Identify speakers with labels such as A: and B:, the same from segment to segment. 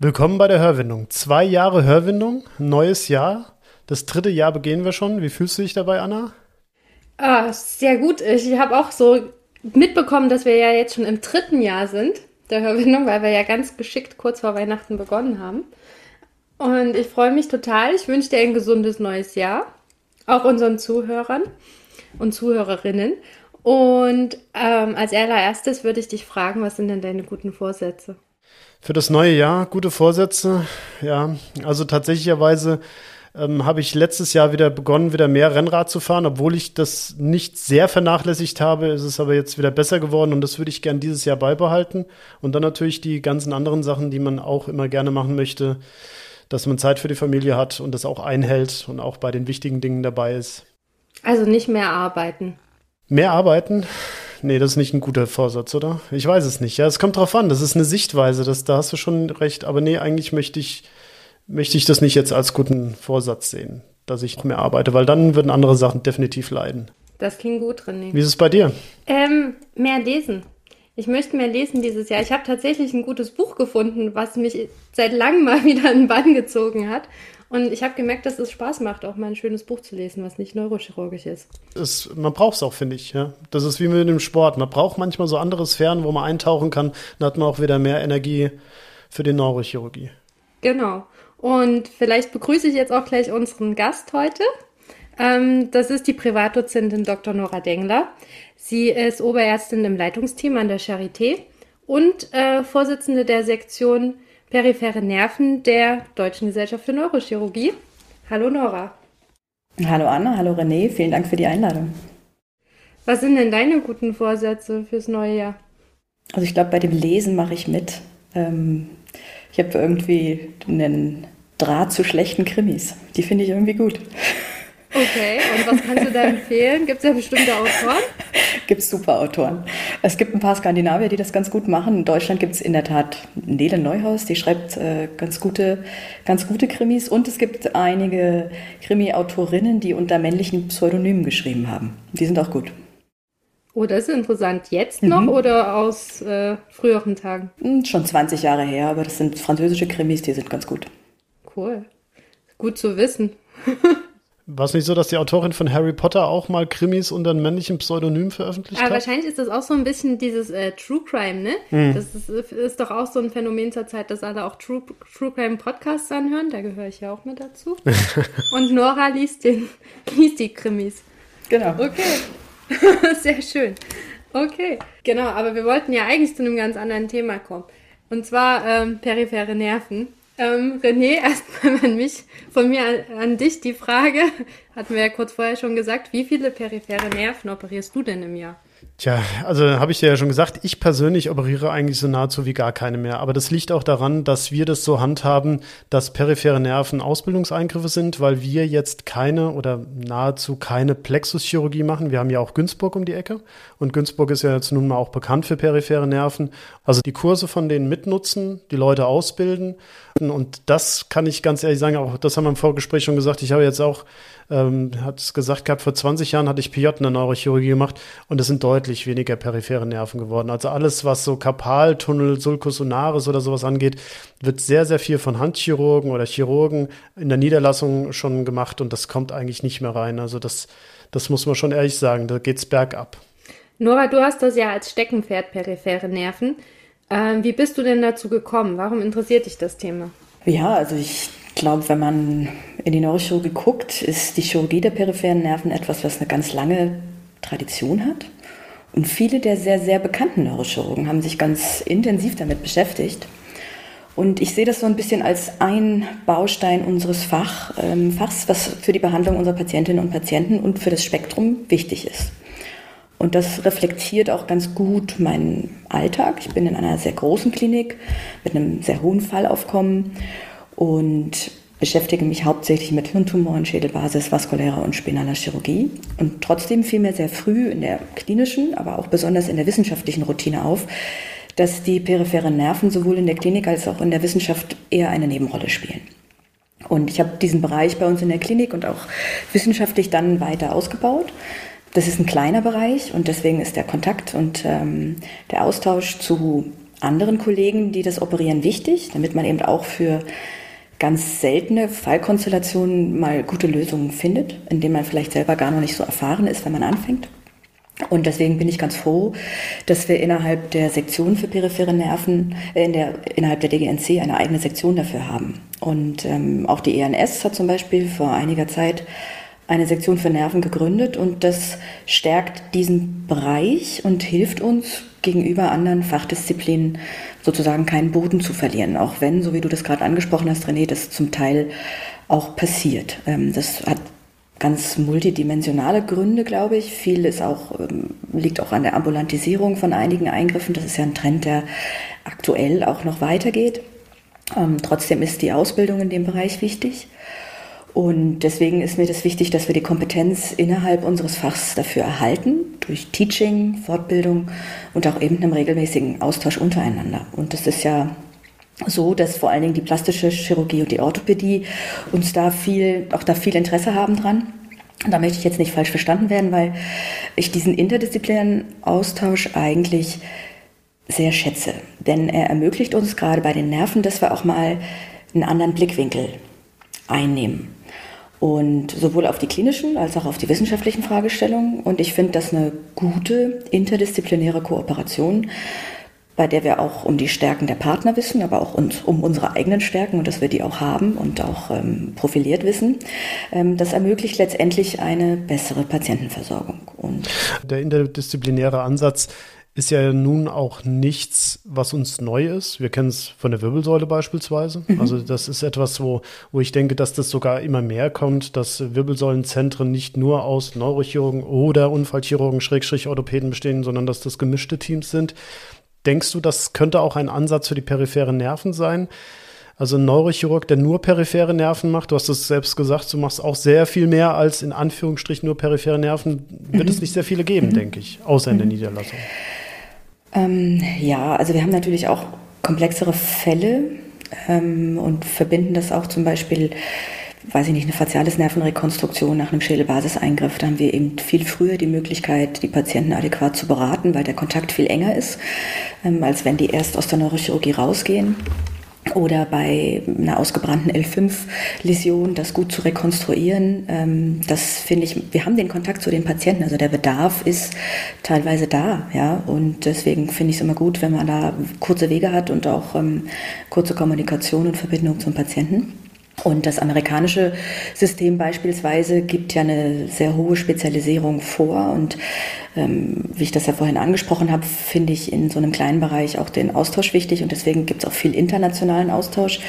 A: Willkommen bei der Hörwindung. Zwei Jahre Hörwindung, neues Jahr. Das dritte Jahr begehen wir schon. Wie fühlst du dich dabei, Anna?
B: Ah, sehr gut. Ich habe auch so mitbekommen, dass wir ja jetzt schon im dritten Jahr sind der Hörwindung, weil wir ja ganz geschickt kurz vor Weihnachten begonnen haben. Und ich freue mich total. Ich wünsche dir ein gesundes neues Jahr. Auch unseren Zuhörern und Zuhörerinnen. Und ähm, als allererstes würde ich dich fragen, was sind denn deine guten Vorsätze?
A: Für das neue Jahr gute Vorsätze. Ja, also tatsächlicherweise ähm, habe ich letztes Jahr wieder begonnen, wieder mehr Rennrad zu fahren, obwohl ich das nicht sehr vernachlässigt habe, ist es aber jetzt wieder besser geworden und das würde ich gern dieses Jahr beibehalten. Und dann natürlich die ganzen anderen Sachen, die man auch immer gerne machen möchte, dass man Zeit für die Familie hat und das auch einhält und auch bei den wichtigen Dingen dabei ist.
B: Also nicht mehr arbeiten.
A: Mehr arbeiten? Nee, das ist nicht ein guter Vorsatz, oder? Ich weiß es nicht. Ja, es kommt drauf an. Das ist eine Sichtweise. Das, da hast du schon recht. Aber nee, eigentlich möchte ich, möchte ich das nicht jetzt als guten Vorsatz sehen, dass ich noch mehr arbeite, weil dann würden andere Sachen definitiv leiden.
B: Das klingt gut, René.
A: Wie ist es bei dir?
B: Ähm, mehr lesen. Ich möchte mehr lesen dieses Jahr. Ich habe tatsächlich ein gutes Buch gefunden, was mich seit langem mal wieder in den Bann gezogen hat. Und ich habe gemerkt, dass es Spaß macht, auch mal ein schönes Buch zu lesen, was nicht neurochirurgisch ist.
A: Es, man braucht es auch, finde ich. Ja? Das ist wie mit dem Sport. Man braucht manchmal so andere Sphären, wo man eintauchen kann. Dann hat man auch wieder mehr Energie für die Neurochirurgie.
B: Genau. Und vielleicht begrüße ich jetzt auch gleich unseren Gast heute. Ähm, das ist die Privatdozentin Dr. Nora Dengler. Sie ist Oberärztin im Leitungsteam an der Charité und äh, Vorsitzende der Sektion periphere Nerven der Deutschen Gesellschaft für Neurochirurgie. Hallo Nora.
C: Hallo Anna, hallo René, vielen Dank für die Einladung.
B: Was sind denn deine guten Vorsätze fürs neue Jahr?
C: Also ich glaube, bei dem Lesen mache ich mit. Ähm, ich habe irgendwie einen Draht zu schlechten Krimis. Die finde ich irgendwie gut.
B: Okay, und was kannst du da empfehlen? Gibt es da bestimmte Autoren?
C: gibt es super Autoren. Es gibt ein paar Skandinavier, die das ganz gut machen. In Deutschland gibt es in der Tat Nele Neuhaus, die schreibt äh, ganz, gute, ganz gute Krimis. Und es gibt einige Krimi-Autorinnen, die unter männlichen Pseudonymen geschrieben haben. Die sind auch gut.
B: Oh, das ist interessant. Jetzt noch mhm. oder aus äh, früheren Tagen?
C: Hm, schon 20 Jahre her, aber das sind französische Krimis, die sind ganz gut.
B: Cool. Gut zu wissen.
A: War es nicht so, dass die Autorin von Harry Potter auch mal Krimis unter einem männlichen Pseudonym veröffentlicht
B: Aber
A: hat?
B: wahrscheinlich ist das auch so ein bisschen dieses äh, True Crime, ne? Hm. Das ist, ist, doch auch so ein Phänomen zur Zeit, dass alle auch True, True Crime Podcasts anhören. Da gehöre ich ja auch mit dazu. Und Nora liest, den, liest die Krimis.
C: Genau.
B: Okay. Sehr schön. Okay. Genau, aber wir wollten ja eigentlich zu einem ganz anderen Thema kommen. Und zwar ähm, periphere Nerven. Ähm, René, erstmal an mich, von mir an, an, dich die Frage, hatten wir ja kurz vorher schon gesagt, wie viele periphere Nerven operierst du denn im Jahr?
A: Tja, also habe ich dir ja schon gesagt, ich persönlich operiere eigentlich so nahezu wie gar keine mehr. Aber das liegt auch daran, dass wir das so handhaben, dass periphere Nerven Ausbildungseingriffe sind, weil wir jetzt keine oder nahezu keine Plexuschirurgie machen. Wir haben ja auch Günzburg um die Ecke und Günzburg ist ja jetzt nun mal auch bekannt für periphere Nerven. Also die Kurse von denen mitnutzen, die Leute ausbilden und das kann ich ganz ehrlich sagen, auch das haben wir im Vorgespräch schon gesagt. Ich habe jetzt auch ähm, hat es gesagt gehabt, vor 20 Jahren hatte ich PJ in der Neurochirurgie gemacht und es sind deutlich weniger periphere Nerven geworden. Also alles, was so Karpaltunnel, Sulcus unaris oder sowas angeht, wird sehr, sehr viel von Handchirurgen oder Chirurgen in der Niederlassung schon gemacht und das kommt eigentlich nicht mehr rein. Also das, das muss man schon ehrlich sagen, da geht's bergab.
B: Nora, du hast das ja als Steckenpferd periphere Nerven. Ähm, wie bist du denn dazu gekommen? Warum interessiert dich das Thema?
C: Ja, also ich glaube, wenn man in die Neurochirurgie guckt, ist die Chirurgie der peripheren Nerven etwas, was eine ganz lange Tradition hat. Und viele der sehr, sehr bekannten Neurochirurgen haben sich ganz intensiv damit beschäftigt. Und ich sehe das so ein bisschen als ein Baustein unseres Fach, ähm, Fachs, was für die Behandlung unserer Patientinnen und Patienten und für das Spektrum wichtig ist. Und das reflektiert auch ganz gut meinen Alltag. Ich bin in einer sehr großen Klinik mit einem sehr hohen Fallaufkommen und beschäftige mich hauptsächlich mit Hirntumoren, Schädelbasis, vaskulärer und spinaler Chirurgie. Und trotzdem fiel mir sehr früh in der klinischen, aber auch besonders in der wissenschaftlichen Routine auf, dass die peripheren Nerven sowohl in der Klinik als auch in der Wissenschaft eher eine Nebenrolle spielen. Und ich habe diesen Bereich bei uns in der Klinik und auch wissenschaftlich dann weiter ausgebaut. Das ist ein kleiner Bereich und deswegen ist der Kontakt und ähm, der Austausch zu anderen Kollegen, die das operieren, wichtig, damit man eben auch für ganz seltene Fallkonstellationen mal gute Lösungen findet, indem man vielleicht selber gar noch nicht so erfahren ist, wenn man anfängt. Und deswegen bin ich ganz froh, dass wir innerhalb der Sektion für periphere Nerven, äh, in der, innerhalb der DGNC eine eigene Sektion dafür haben. Und ähm, auch die ENS hat zum Beispiel vor einiger Zeit eine Sektion für Nerven gegründet und das stärkt diesen Bereich und hilft uns gegenüber anderen Fachdisziplinen sozusagen keinen Boden zu verlieren, auch wenn, so wie du das gerade angesprochen hast, René, das zum Teil auch passiert. Ähm, das hat ganz multidimensionale Gründe, glaube ich. Viel ist auch, ähm, liegt auch an der Ambulantisierung von einigen Eingriffen. Das ist ja ein Trend, der aktuell auch noch weitergeht. Ähm, trotzdem ist die Ausbildung in dem Bereich wichtig. Und deswegen ist mir das wichtig, dass wir die Kompetenz innerhalb unseres Fachs dafür erhalten, durch Teaching, Fortbildung und auch eben einem regelmäßigen Austausch untereinander. Und das ist ja so, dass vor allen Dingen die plastische Chirurgie und die Orthopädie uns da viel, auch da viel Interesse haben dran. Da möchte ich jetzt nicht falsch verstanden werden, weil ich diesen interdisziplinären Austausch eigentlich sehr schätze. Denn er ermöglicht uns gerade bei den Nerven, dass wir auch mal einen anderen Blickwinkel einnehmen. Und sowohl auf die klinischen als auch auf die wissenschaftlichen Fragestellungen. Und ich finde das eine gute interdisziplinäre Kooperation, bei der wir auch um die Stärken der Partner wissen, aber auch uns, um unsere eigenen Stärken und dass wir die auch haben und auch ähm, profiliert wissen. Ähm, das ermöglicht letztendlich eine bessere Patientenversorgung.
A: Und der interdisziplinäre Ansatz ist ja nun auch nichts, was uns neu ist. Wir kennen es von der Wirbelsäule beispielsweise. Mhm. Also das ist etwas, wo, wo ich denke, dass das sogar immer mehr kommt, dass Wirbelsäulenzentren nicht nur aus Neurochirurgen oder Unfallchirurgen, Schrägstrich Orthopäden bestehen, sondern dass das gemischte Teams sind. Denkst du, das könnte auch ein Ansatz für die peripheren Nerven sein? Also ein Neurochirurg, der nur periphere Nerven macht, du hast es selbst gesagt, du machst auch sehr viel mehr als in Anführungsstrichen nur periphere Nerven, wird mhm. es nicht sehr viele geben, mhm. denke ich, außer in der mhm. Niederlassung.
C: Ähm, ja, also wir haben natürlich auch komplexere Fälle ähm, und verbinden das auch zum Beispiel weiß ich nicht, eine faciales Nervenrekonstruktion nach einem Schädelbasiseingriff, da haben wir eben viel früher die Möglichkeit, die Patienten adäquat zu beraten, weil der Kontakt viel enger ist, ähm, als wenn die erst aus der Neurochirurgie rausgehen. Oder bei einer ausgebrannten L5-Läsion, das gut zu rekonstruieren, ähm, das finde ich, wir haben den Kontakt zu den Patienten, also der Bedarf ist teilweise da, ja, und deswegen finde ich es immer gut, wenn man da kurze Wege hat und auch ähm, kurze Kommunikation und Verbindung zum Patienten. Und das amerikanische System beispielsweise gibt ja eine sehr hohe Spezialisierung vor. Und ähm, wie ich das ja vorhin angesprochen habe, finde ich in so einem kleinen Bereich auch den Austausch wichtig. Und deswegen gibt es auch viel internationalen Austausch.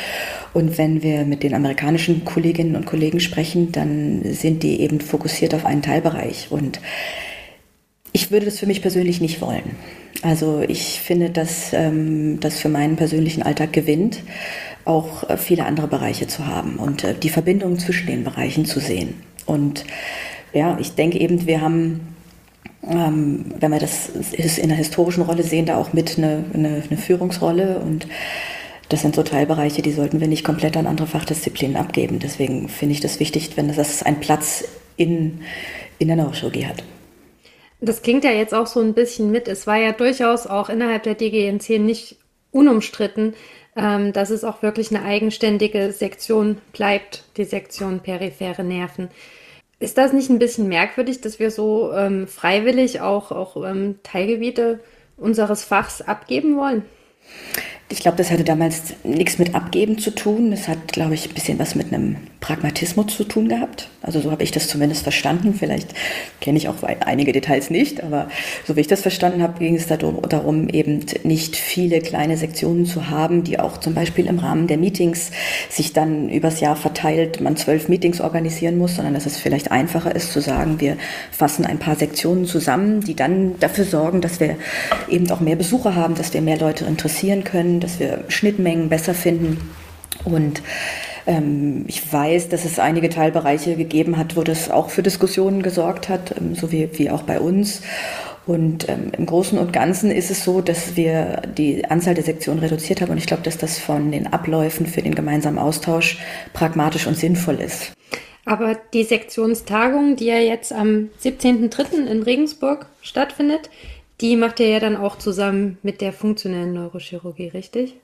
C: Und wenn wir mit den amerikanischen Kolleginnen und Kollegen sprechen, dann sind die eben fokussiert auf einen Teilbereich. Und ich würde das für mich persönlich nicht wollen. Also ich finde, dass ähm, das für meinen persönlichen Alltag gewinnt auch äh, viele andere Bereiche zu haben und äh, die Verbindung zwischen den Bereichen zu sehen. Und ja, ich denke eben, wir haben, ähm, wenn wir das in der historischen Rolle sehen, da auch mit eine, eine, eine Führungsrolle und das sind so Teilbereiche, die sollten wir nicht komplett an andere Fachdisziplinen abgeben. Deswegen finde ich das wichtig, wenn das einen Platz in, in der Neurochirurgie hat.
B: Das klingt ja jetzt auch so ein bisschen mit. Es war ja durchaus auch innerhalb der DGNC nicht unumstritten, ähm, dass es auch wirklich eine eigenständige Sektion bleibt, die Sektion periphere Nerven. Ist das nicht ein bisschen merkwürdig, dass wir so ähm, freiwillig auch, auch ähm, Teilgebiete unseres Fachs abgeben wollen?
C: Ich glaube, das hatte damals nichts mit Abgeben zu tun. Das hat, glaube ich, ein bisschen was mit einem Pragmatismus zu tun gehabt. Also so habe ich das zumindest verstanden. Vielleicht kenne ich auch einige Details nicht, aber so wie ich das verstanden habe, ging es darum, darum, eben nicht viele kleine Sektionen zu haben, die auch zum Beispiel im Rahmen der Meetings sich dann übers Jahr verteilt, man zwölf Meetings organisieren muss, sondern dass es vielleicht einfacher ist zu sagen, wir fassen ein paar Sektionen zusammen, die dann dafür sorgen, dass wir eben auch mehr Besucher haben, dass wir mehr Leute interessieren können dass wir Schnittmengen besser finden Und ähm, ich weiß, dass es einige Teilbereiche gegeben hat, wo das auch für Diskussionen gesorgt hat, ähm, so wie, wie auch bei uns. Und ähm, im Großen und Ganzen ist es so, dass wir die Anzahl der Sektionen reduziert haben. Und ich glaube, dass das von den Abläufen für den gemeinsamen Austausch pragmatisch und sinnvoll ist.
B: Aber die Sektionstagung, die ja jetzt am 17.03. in Regensburg stattfindet, die macht ihr ja dann auch zusammen mit der funktionellen Neurochirurgie, richtig?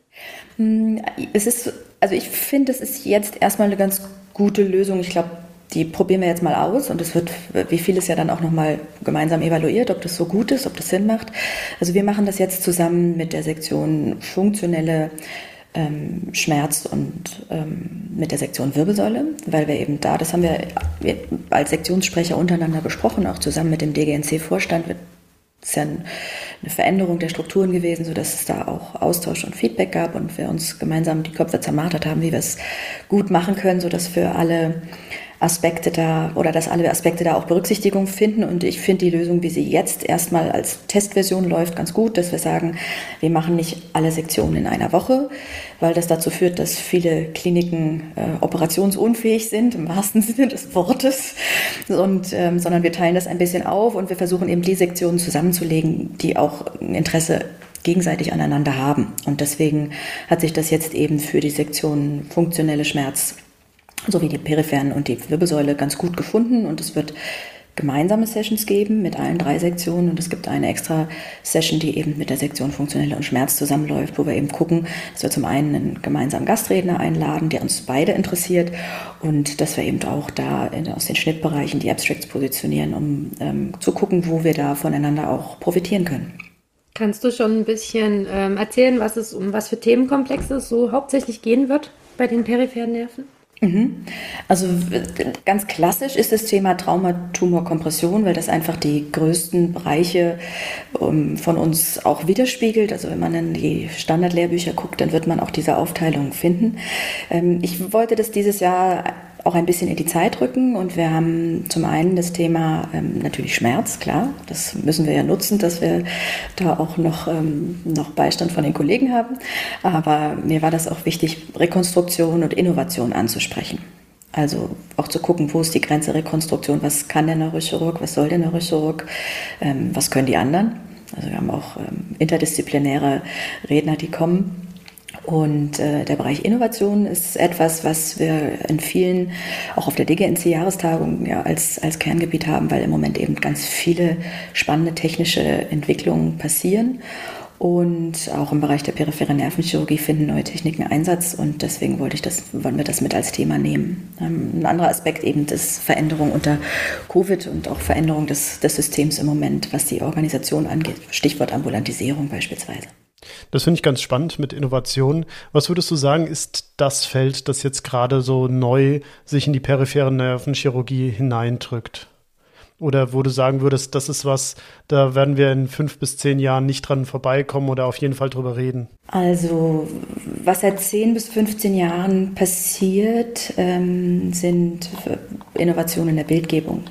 C: Hm, es ist, also ich finde, es ist jetzt erstmal eine ganz gute Lösung. Ich glaube, die probieren wir jetzt mal aus und es wird, wie vieles ja dann auch nochmal gemeinsam evaluiert, ob das so gut ist, ob das Sinn macht. Also wir machen das jetzt zusammen mit der Sektion funktionelle ähm, Schmerz und ähm, mit der Sektion Wirbelsäule, weil wir eben da, das haben wir als Sektionssprecher untereinander besprochen, auch zusammen mit dem DGNC-Vorstand es ist ja eine Veränderung der Strukturen gewesen, sodass es da auch Austausch und Feedback gab und wir uns gemeinsam die Köpfe zermartert haben, wie wir es gut machen können, sodass für alle Aspekte da oder dass alle Aspekte da auch Berücksichtigung finden. Und ich finde die Lösung, wie sie jetzt erstmal als Testversion läuft, ganz gut, dass wir sagen, wir machen nicht alle Sektionen in einer Woche, weil das dazu führt, dass viele Kliniken äh, operationsunfähig sind, im wahrsten Sinne des Wortes, und, ähm, sondern wir teilen das ein bisschen auf und wir versuchen eben die Sektionen zusammenzulegen, die auch ein Interesse gegenseitig aneinander haben. Und deswegen hat sich das jetzt eben für die Sektion funktionelle Schmerz sowie die peripheren und die Wirbelsäule ganz gut gefunden und es wird gemeinsame Sessions geben mit allen drei Sektionen und es gibt eine extra Session, die eben mit der Sektion Funktionelle und Schmerz zusammenläuft, wo wir eben gucken, dass wir zum einen einen gemeinsamen Gastredner einladen, der uns beide interessiert und dass wir eben auch da in, aus den Schnittbereichen die Abstracts positionieren, um ähm, zu gucken, wo wir da voneinander auch profitieren können.
B: Kannst du schon ein bisschen ähm, erzählen, was es um was für Themenkomplexe es so hauptsächlich gehen wird bei den peripheren Nerven?
C: Mhm. Also ganz klassisch ist das Thema Traumatumorkompression, weil das einfach die größten Bereiche ähm, von uns auch widerspiegelt. Also wenn man in die Standardlehrbücher guckt, dann wird man auch diese Aufteilung finden. Ähm, ich wollte das dieses Jahr auch ein bisschen in die Zeit rücken. Und wir haben zum einen das Thema ähm, natürlich Schmerz, klar. Das müssen wir ja nutzen, dass wir da auch noch, ähm, noch Beistand von den Kollegen haben. Aber mir war das auch wichtig, Rekonstruktion und Innovation anzusprechen. Also auch zu gucken, wo ist die Grenze Rekonstruktion, was kann der Neurochirurg, was soll der Neurochirurg, ähm, was können die anderen. Also wir haben auch ähm, interdisziplinäre Redner, die kommen und äh, der Bereich Innovation ist etwas, was wir in vielen, auch auf der DGNC-Jahrestagung ja, als, als Kerngebiet haben, weil im Moment eben ganz viele spannende technische Entwicklungen passieren. Und auch im Bereich der peripheren Nervenchirurgie finden neue Techniken Einsatz und deswegen wollte ich das, wollen wir das mit als Thema nehmen. Ähm, ein anderer Aspekt eben ist Veränderung unter Covid und auch Veränderung des, des Systems im Moment, was die Organisation angeht. Stichwort Ambulantisierung beispielsweise.
A: Das finde ich ganz spannend mit Innovation. Was würdest du sagen, ist das Feld, das jetzt gerade so neu sich in die periphere Nervenchirurgie hineindrückt? Oder wo du sagen würdest, das ist was, da werden wir in fünf bis zehn Jahren nicht dran vorbeikommen oder auf jeden Fall drüber reden?
C: Also, was seit zehn bis 15 Jahren passiert, ähm, sind Innovationen in der Bildgebung.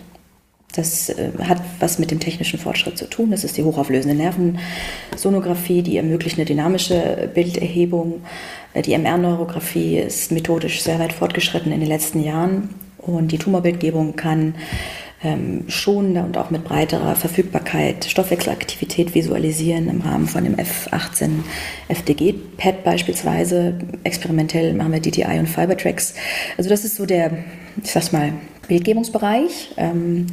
C: Das äh, hat was mit dem technischen Fortschritt zu tun. Das ist die hochauflösende Nervensonographie, die ermöglicht eine dynamische Bilderhebung. Äh, die MR-Neurographie ist methodisch sehr weit fortgeschritten in den letzten Jahren. Und die Tumorbildgebung kann ähm, schonender und auch mit breiterer Verfügbarkeit Stoffwechselaktivität visualisieren im Rahmen von dem F18 FDG-Pad beispielsweise. Experimentell machen wir DTI und Fibertracks. Also das ist so der, ich sag's mal, Bildgebungsbereich. Ähm,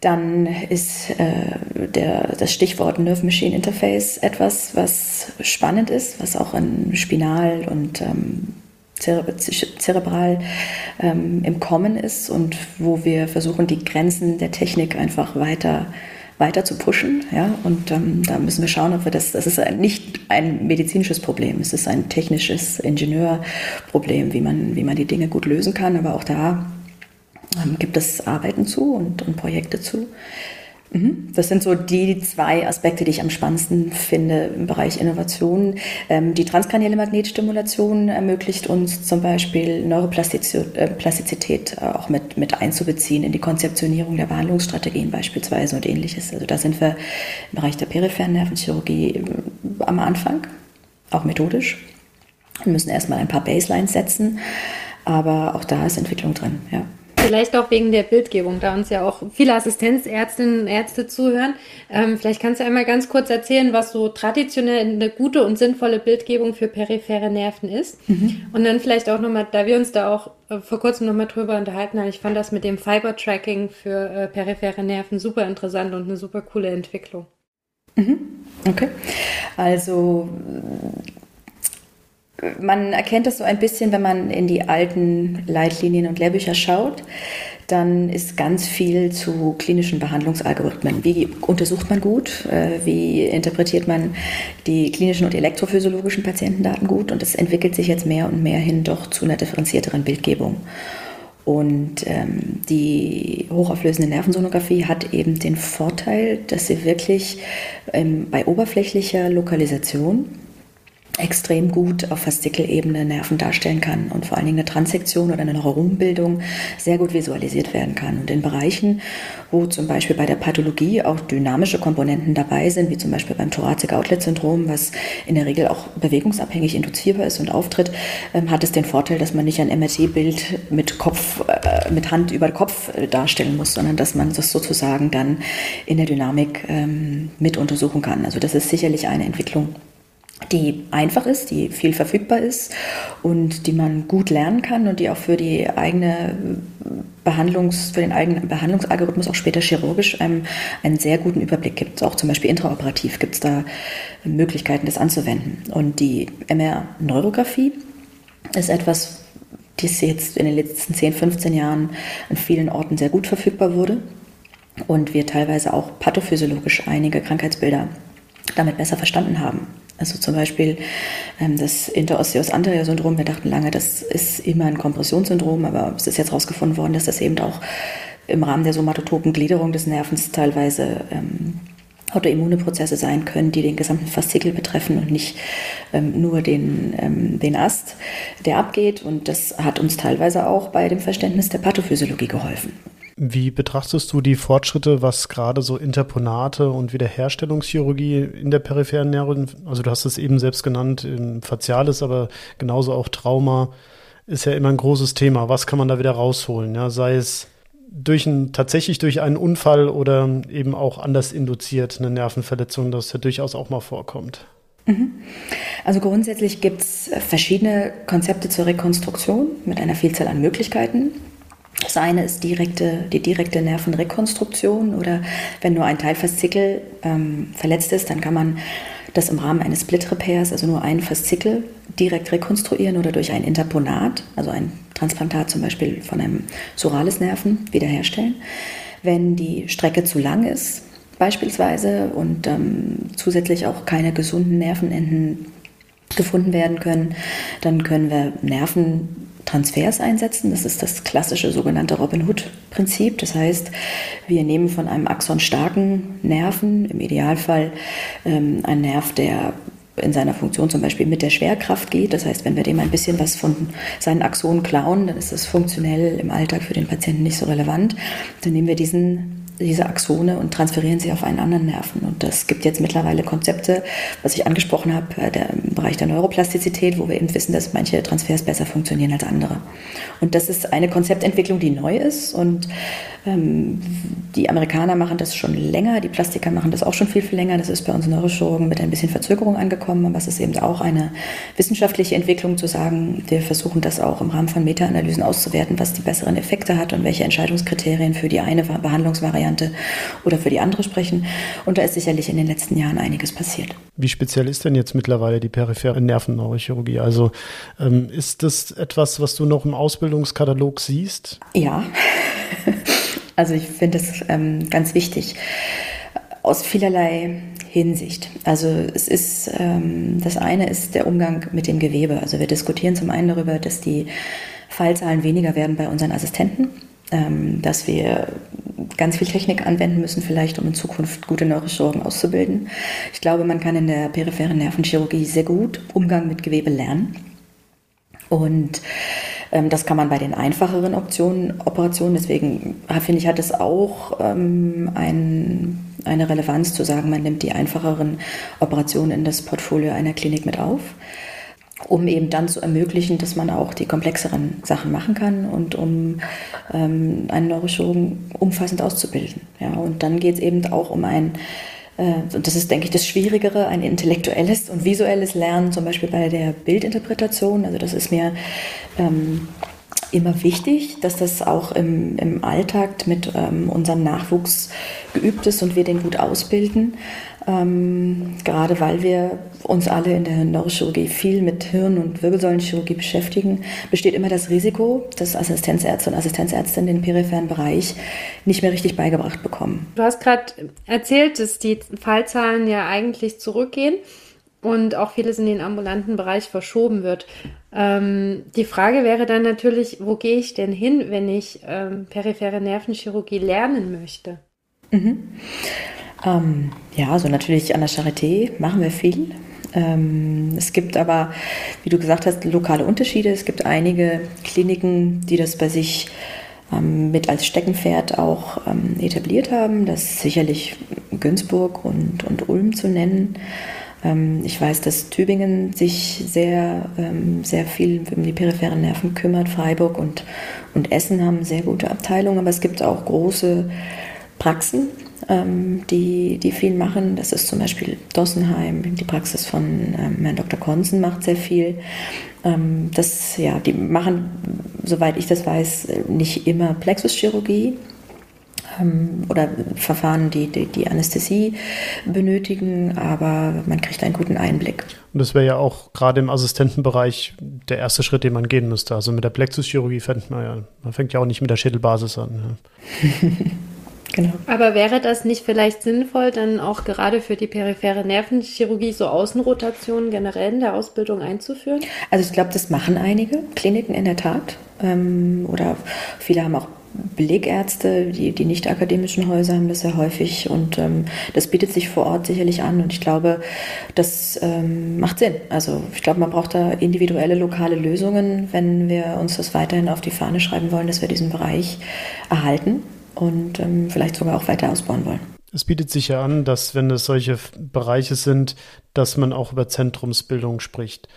C: dann ist äh, der, das Stichwort Nerve-Machine Interface etwas, was spannend ist, was auch in Spinal und ähm, zerebral ähm, im Kommen ist und wo wir versuchen, die Grenzen der Technik einfach weiter weiter zu pushen. Ja? Und ähm, da müssen wir schauen, ob wir das, das ist nicht ein medizinisches Problem, es ist ein technisches Ingenieurproblem, wie man, wie man die Dinge gut lösen kann. Aber auch da ähm, gibt es Arbeiten zu und, und Projekte zu. Mhm. Das sind so die zwei Aspekte, die ich am spannendsten finde im Bereich Innovation. Ähm, die transkranielle Magnetstimulation ermöglicht uns zum Beispiel Neuroplastizität äh, auch mit, mit einzubeziehen in die Konzeptionierung der Behandlungsstrategien beispielsweise und ähnliches. Also da sind wir im Bereich der peripheren Nervenchirurgie äh, am Anfang, auch methodisch. Wir müssen erstmal ein paar Baselines setzen, aber auch da ist Entwicklung drin, ja.
B: Vielleicht auch wegen der Bildgebung, da uns ja auch viele Assistenzärztinnen und Ärzte zuhören. Ähm, vielleicht kannst du einmal ganz kurz erzählen, was so traditionell eine gute und sinnvolle Bildgebung für periphere Nerven ist. Mhm. Und dann vielleicht auch nochmal, da wir uns da auch äh, vor kurzem nochmal drüber unterhalten haben, ich fand das mit dem Fiber-Tracking für äh, periphere Nerven super interessant und eine super coole Entwicklung.
C: Mhm. Okay. Also man erkennt das so ein bisschen, wenn man in die alten Leitlinien und Lehrbücher schaut. Dann ist ganz viel zu klinischen Behandlungsalgorithmen. Wie untersucht man gut? Äh, wie interpretiert man die klinischen und elektrophysiologischen Patientendaten gut? Und es entwickelt sich jetzt mehr und mehr hin doch zu einer differenzierteren Bildgebung. Und ähm, die hochauflösende Nervensonographie hat eben den Vorteil, dass sie wirklich ähm, bei oberflächlicher Lokalisation extrem gut auf Faszikelebene Nerven darstellen kann und vor allen Dingen eine Transsektion oder eine Neuronenbildung sehr gut visualisiert werden kann. Und in Bereichen, wo zum Beispiel bei der Pathologie auch dynamische Komponenten dabei sind, wie zum Beispiel beim Thoracic Outlet Syndrom, was in der Regel auch bewegungsabhängig induzierbar ist und auftritt, ähm, hat es den Vorteil, dass man nicht ein MRT-Bild mit Kopf, äh, mit Hand über Kopf äh, darstellen muss, sondern dass man das sozusagen dann in der Dynamik ähm, mit untersuchen kann. Also das ist sicherlich eine Entwicklung, die einfach ist, die viel verfügbar ist und die man gut lernen kann und die auch für die eigene Behandlungs, für den eigenen Behandlungsalgorithmus auch später chirurgisch einem einen sehr guten Überblick gibt. Auch zum Beispiel intraoperativ gibt es da Möglichkeiten, das anzuwenden. Und die MR-Neurographie ist etwas, das jetzt in den letzten 10, 15 Jahren an vielen Orten sehr gut verfügbar wurde und wir teilweise auch pathophysiologisch einige Krankheitsbilder damit besser verstanden haben. Also zum Beispiel ähm, das Interosseous anterior Syndrom. Wir dachten lange, das ist immer ein Kompressionssyndrom, aber es ist jetzt herausgefunden worden, dass das eben auch im Rahmen der somatotopen Gliederung des Nervens teilweise ähm, autoimmune Prozesse sein können, die den gesamten Faszikel betreffen und nicht ähm, nur den, ähm, den Ast, der abgeht. Und das hat uns teilweise auch bei dem Verständnis der Pathophysiologie geholfen.
A: Wie betrachtest du die Fortschritte, was gerade so Interponate und Wiederherstellungschirurgie in der peripheren Nerven, also du hast es eben selbst genannt, Facialis, aber genauso auch Trauma, ist ja immer ein großes Thema. Was kann man da wieder rausholen? Ja, sei es durch ein, tatsächlich durch einen Unfall oder eben auch anders induziert, eine Nervenverletzung, das ja durchaus auch mal vorkommt.
C: Mhm. Also grundsätzlich gibt es verschiedene Konzepte zur Rekonstruktion mit einer Vielzahl an Möglichkeiten. Das eine ist direkte, die direkte Nervenrekonstruktion oder wenn nur ein Teilfaszikel ähm, verletzt ist, dann kann man das im Rahmen eines Split Repairs, also nur ein Faszikel, direkt rekonstruieren oder durch ein Interponat, also ein Transplantat zum Beispiel von einem Surales-Nerven, wiederherstellen. Wenn die Strecke zu lang ist, beispielsweise, und ähm, zusätzlich auch keine gesunden Nervenenden gefunden werden können, dann können wir Nerven Transfers einsetzen. Das ist das klassische sogenannte Robin Hood-Prinzip. Das heißt, wir nehmen von einem axonstarken Nerven, im Idealfall ähm, einen Nerv, der in seiner Funktion zum Beispiel mit der Schwerkraft geht. Das heißt, wenn wir dem ein bisschen was von seinen Axonen klauen, dann ist das funktionell im Alltag für den Patienten nicht so relevant. Dann nehmen wir diesen diese Axone und transferieren sie auf einen anderen Nerven. Und das gibt jetzt mittlerweile Konzepte, was ich angesprochen habe, äh, der, im Bereich der Neuroplastizität, wo wir eben wissen, dass manche Transfers besser funktionieren als andere. Und das ist eine Konzeptentwicklung, die neu ist und ähm, die Amerikaner machen das schon länger, die Plastiker machen das auch schon viel, viel länger. Das ist bei uns Neurochirurgen mit ein bisschen Verzögerung angekommen, aber es ist eben auch eine wissenschaftliche Entwicklung zu sagen, wir versuchen das auch im Rahmen von Meta-Analysen auszuwerten, was die besseren Effekte hat und welche Entscheidungskriterien für die eine Behandlungsvariante oder für die andere sprechen. Und da ist sicherlich in den letzten Jahren einiges passiert.
A: Wie speziell ist denn jetzt mittlerweile die periphere Nervenneurochirurgie? Also ähm, ist das etwas, was du noch im Ausbildungskatalog siehst?
C: Ja. Also ich finde es ähm, ganz wichtig aus vielerlei Hinsicht. Also es ist, ähm, das eine ist der Umgang mit dem Gewebe. Also wir diskutieren zum einen darüber, dass die Fallzahlen weniger werden bei unseren Assistenten, ähm, dass wir ganz viel Technik anwenden müssen, vielleicht um in Zukunft gute Neurochirurgen auszubilden. Ich glaube, man kann in der peripheren Nervenchirurgie sehr gut Umgang mit Gewebe lernen. Und ähm, das kann man bei den einfacheren Optionen, Operationen, deswegen finde ich, hat es auch ähm, ein, eine Relevanz zu sagen, man nimmt die einfacheren Operationen in das Portfolio einer Klinik mit auf. Um eben dann zu ermöglichen, dass man auch die komplexeren Sachen machen kann und um ähm, einen Neurochirurgen umfassend auszubilden. Ja, und dann geht es eben auch um ein, äh, und das ist, denke ich, das Schwierigere, ein intellektuelles und visuelles Lernen, zum Beispiel bei der Bildinterpretation. Also das ist mir ähm, immer wichtig, dass das auch im, im Alltag mit ähm, unserem Nachwuchs geübt ist und wir den gut ausbilden. Ähm, gerade weil wir uns alle in der Neurochirurgie viel mit Hirn- und Wirbelsäulenchirurgie beschäftigen, besteht immer das Risiko, dass Assistenzärzte und Assistenzärzte in den peripheren Bereich nicht mehr richtig beigebracht bekommen.
B: Du hast gerade erzählt, dass die Fallzahlen ja eigentlich zurückgehen und auch vieles in den ambulanten Bereich verschoben wird. Ähm, die Frage wäre dann natürlich, wo gehe ich denn hin, wenn ich ähm, periphere Nervenchirurgie lernen möchte?
C: Mhm. Ähm, ja, also natürlich an der Charité machen wir viel. Ähm, es gibt aber, wie du gesagt hast, lokale Unterschiede. Es gibt einige Kliniken, die das bei sich ähm, mit als Steckenpferd auch ähm, etabliert haben. Das ist sicherlich Günzburg und, und Ulm zu nennen. Ähm, ich weiß, dass Tübingen sich sehr, ähm, sehr viel um die peripheren Nerven kümmert. Freiburg und, und Essen haben sehr gute Abteilungen, aber es gibt auch große Praxen, die, die viel machen. Das ist zum Beispiel Dossenheim, die Praxis von Herrn Dr. Konsen macht sehr viel. das, ja, die machen, soweit ich das weiß, nicht immer Plexuschirurgie, ähm, oder Verfahren, die, die, die Anästhesie benötigen, aber man kriegt einen guten Einblick.
A: Und das wäre ja auch gerade im Assistentenbereich der erste Schritt, den man gehen müsste. Also mit der Plexuschirurgie fängt man ja, man fängt ja auch nicht mit der Schädelbasis an.
B: Ja. Genau. Aber wäre das nicht vielleicht sinnvoll, dann auch gerade für die periphere Nervenchirurgie so Außenrotationen generell in der Ausbildung einzuführen?
C: Also ich glaube, das machen einige Kliniken in der Tat. Ähm, oder viele haben auch Belegärzte, die, die nicht akademischen Häuser haben das sehr häufig und ähm, das bietet sich vor Ort sicherlich an und ich glaube, das ähm, macht Sinn. Also ich glaube, man braucht da individuelle lokale Lösungen, wenn wir uns das weiterhin auf die Fahne schreiben wollen, dass wir diesen Bereich erhalten und ähm, vielleicht sogar auch weiter ausbauen wollen.
A: Es bietet sich ja an, dass wenn es solche Bereiche sind, dass man auch über Zentrumsbildung spricht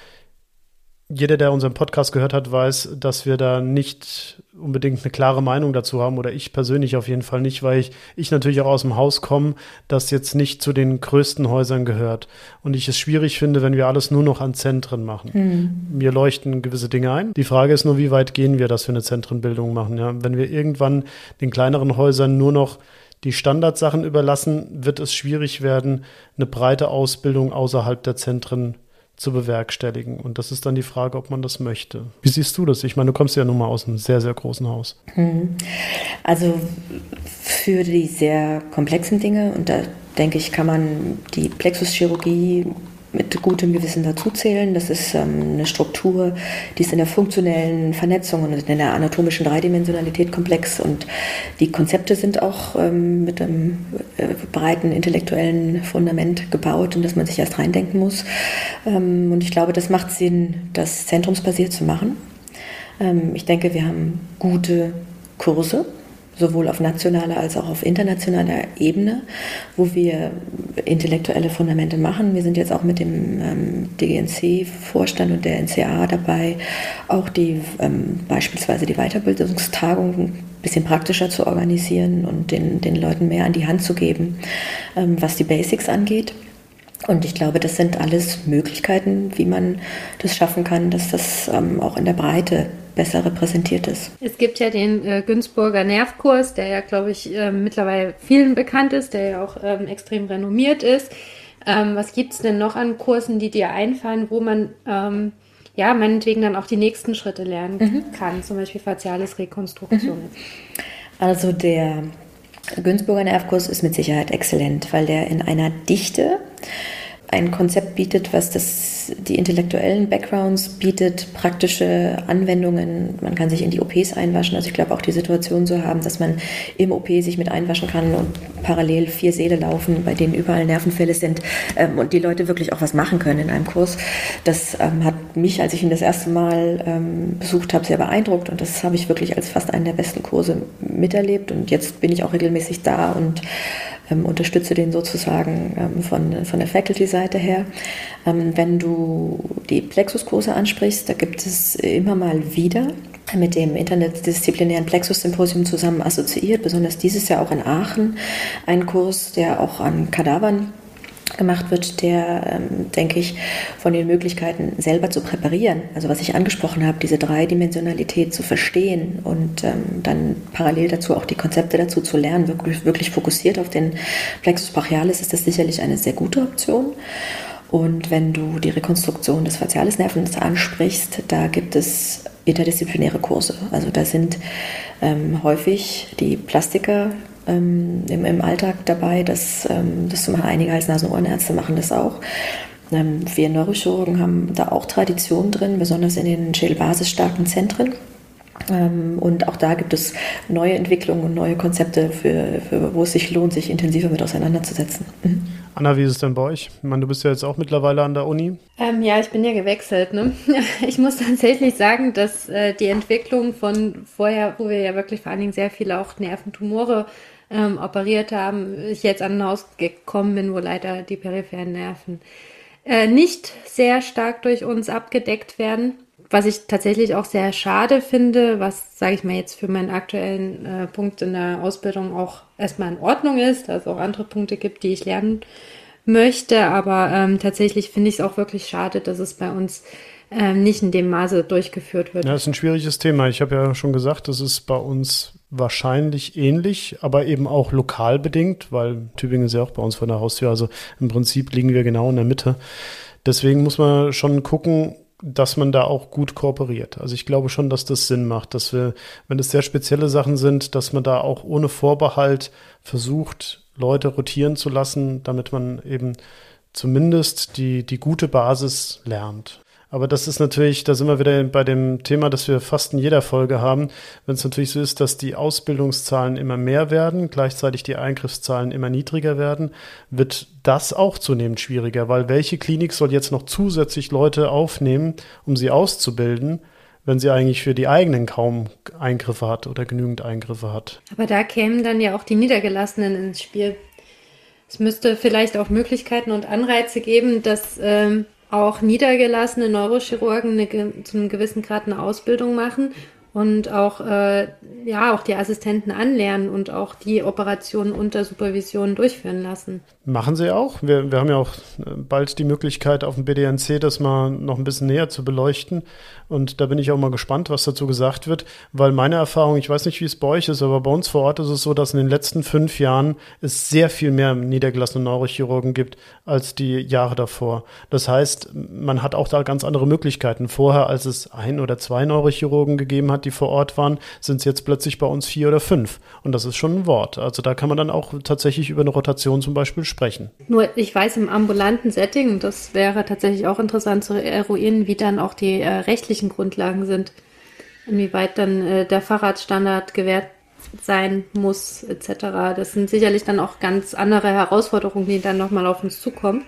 A: jeder, der unseren Podcast gehört hat, weiß, dass wir da nicht unbedingt eine klare Meinung dazu haben oder ich persönlich auf jeden Fall nicht, weil ich, ich natürlich auch aus dem Haus komme, das jetzt nicht zu den größten Häusern gehört. Und ich es schwierig finde, wenn wir alles nur noch an Zentren machen. Mhm. Mir leuchten gewisse Dinge ein. Die Frage ist nur, wie weit gehen wir, dass wir eine Zentrenbildung machen. Ja? Wenn wir irgendwann den kleineren Häusern nur noch die Standardsachen überlassen, wird es schwierig werden, eine breite Ausbildung außerhalb der Zentren zu bewerkstelligen. Und das ist dann die Frage, ob man das möchte. Wie siehst du das? Ich meine, du kommst ja nun mal aus einem sehr, sehr großen Haus.
C: Mhm. Also für die sehr komplexen Dinge, und da denke ich, kann man die Plexuschirurgie mit gutem Gewissen dazuzählen. Das ist ähm, eine Struktur, die ist in der funktionellen Vernetzung und in der anatomischen Dreidimensionalität komplex und die Konzepte sind auch ähm, mit einem äh, breiten intellektuellen Fundament gebaut, in das man sich erst reindenken muss. Ähm, und ich glaube, das macht Sinn, das zentrumsbasiert zu machen. Ähm, ich denke, wir haben gute Kurse sowohl auf nationaler als auch auf internationaler Ebene, wo wir intellektuelle Fundamente machen. Wir sind jetzt auch mit dem ähm, DGNC-Vorstand und der NCA dabei, auch die ähm, beispielsweise die Weiterbildungstagung ein bisschen praktischer zu organisieren und den, den Leuten mehr an die Hand zu geben, ähm, was die Basics angeht. Und ich glaube, das sind alles Möglichkeiten, wie man das schaffen kann, dass das ähm, auch in der Breite besser repräsentiert ist.
B: Es gibt ja den äh, Günzburger Nervkurs, der ja, glaube ich, äh, mittlerweile vielen bekannt ist, der ja auch ähm, extrem renommiert ist. Ähm, was gibt es denn noch an Kursen, die dir einfallen, wo man ähm, ja meinetwegen dann auch die nächsten Schritte lernen mhm. kann, zum Beispiel faciales Rekonstruktion? Mhm.
C: Also der Günzburger Nervkurs ist mit Sicherheit exzellent, weil der in einer Dichte ein Konzept bietet, was das, die intellektuellen Backgrounds bietet, praktische Anwendungen. Man kann sich in die OPs einwaschen. Also ich glaube auch die Situation so haben, dass man im OP sich mit einwaschen kann und parallel vier Säle laufen, bei denen überall Nervenfälle sind ähm, und die Leute wirklich auch was machen können in einem Kurs. Das ähm, hat mich, als ich ihn das erste Mal ähm, besucht habe, sehr beeindruckt und das habe ich wirklich als fast einen der besten Kurse miterlebt und jetzt bin ich auch regelmäßig da und ähm, unterstütze den sozusagen ähm, von, von der Faculty-Seite her. Ähm, wenn du die Plexus-Kurse ansprichst, da gibt es immer mal wieder mit dem interdisziplinären Plexus-Symposium zusammen assoziiert, besonders dieses Jahr auch in Aachen, ein Kurs, der auch an Kadavern gemacht wird, der, ähm, denke ich, von den Möglichkeiten selber zu präparieren, also was ich angesprochen habe, diese Dreidimensionalität zu verstehen und ähm, dann parallel dazu auch die Konzepte dazu zu lernen, wirklich, wirklich fokussiert auf den Plexus brachialis, ist das sicherlich eine sehr gute Option. Und wenn du die Rekonstruktion des facialis Nervens ansprichst, da gibt es interdisziplinäre Kurse. Also da sind ähm, häufig die Plastiker ähm, im, im, Alltag dabei. Das, ähm, das machen einige Hals-Nasen-Ohrenärzte machen das auch. Ähm, wir Neurochirurgen haben da auch Tradition drin, besonders in den schädelbasisstarken Zentren. Ähm, und auch da gibt es neue Entwicklungen und neue Konzepte, für, für, wo es sich lohnt, sich intensiver mit auseinanderzusetzen. Mhm.
A: Anna, wie ist es denn bei euch? Ich meine, du bist ja jetzt auch mittlerweile an der Uni.
B: Ähm, ja, ich bin ja gewechselt. Ne? Ich muss tatsächlich sagen, dass äh, die Entwicklung von vorher, wo wir ja wirklich vor allen Dingen sehr viele auch Nerventumore ähm, operiert haben, ich jetzt an ein Haus gekommen bin, wo leider die peripheren Nerven äh, nicht sehr stark durch uns abgedeckt werden. Was ich tatsächlich auch sehr schade finde, was, sage ich mal, jetzt für meinen aktuellen äh, Punkt in der Ausbildung auch erstmal in Ordnung ist, dass es auch andere Punkte gibt, die ich lernen möchte. Aber ähm, tatsächlich finde ich es auch wirklich schade, dass es bei uns ähm, nicht in dem Maße durchgeführt wird.
A: Ja, das ist ein schwieriges Thema. Ich habe ja schon gesagt, das ist bei uns wahrscheinlich ähnlich, aber eben auch lokal bedingt, weil Tübingen ist ja auch bei uns vor der Haustür. Also im Prinzip liegen wir genau in der Mitte. Deswegen muss man schon gucken, dass man da auch gut kooperiert. Also ich glaube schon, dass das Sinn macht, dass wir, wenn es sehr spezielle Sachen sind, dass man da auch ohne Vorbehalt versucht, Leute rotieren zu lassen, damit man eben zumindest die, die gute Basis lernt. Aber das ist natürlich, da sind wir wieder bei dem Thema, das wir fast in jeder Folge haben. Wenn es natürlich so ist, dass die Ausbildungszahlen immer mehr werden, gleichzeitig die Eingriffszahlen immer niedriger werden, wird das auch zunehmend schwieriger, weil welche Klinik soll jetzt noch zusätzlich Leute aufnehmen, um sie auszubilden? wenn sie eigentlich für die eigenen kaum Eingriffe hat oder genügend Eingriffe hat.
B: Aber da kämen dann ja auch die Niedergelassenen ins Spiel. Es müsste vielleicht auch Möglichkeiten und Anreize geben, dass ähm, auch niedergelassene Neurochirurgen eine, zu einem gewissen Grad eine Ausbildung machen und auch, äh, ja, auch die Assistenten anlernen und auch die Operationen unter Supervision durchführen lassen.
A: Machen sie auch. Wir, wir haben ja auch äh, bald die Möglichkeit, auf dem BDNC das mal noch ein bisschen näher zu beleuchten. Und da bin ich auch mal gespannt, was dazu gesagt wird, weil meine Erfahrung, ich weiß nicht, wie es bei euch ist, aber bei uns vor Ort ist es so, dass in den letzten fünf Jahren es sehr viel mehr niedergelassene Neurochirurgen gibt als die Jahre davor. Das heißt, man hat auch da ganz andere Möglichkeiten. Vorher, als es ein oder zwei Neurochirurgen gegeben hat, die vor Ort waren, sind es jetzt plötzlich bei uns vier oder fünf. Und das ist schon ein Wort. Also da kann man dann auch tatsächlich über eine Rotation zum Beispiel sprechen.
B: Nur ich weiß im ambulanten Setting, das wäre tatsächlich auch interessant zu eruieren, wie dann auch die äh, rechtlichen Grundlagen sind. Inwieweit dann äh, der Fahrradstandard gewährt sein muss, etc. Das sind sicherlich dann auch ganz andere Herausforderungen, die dann nochmal auf uns zukommen.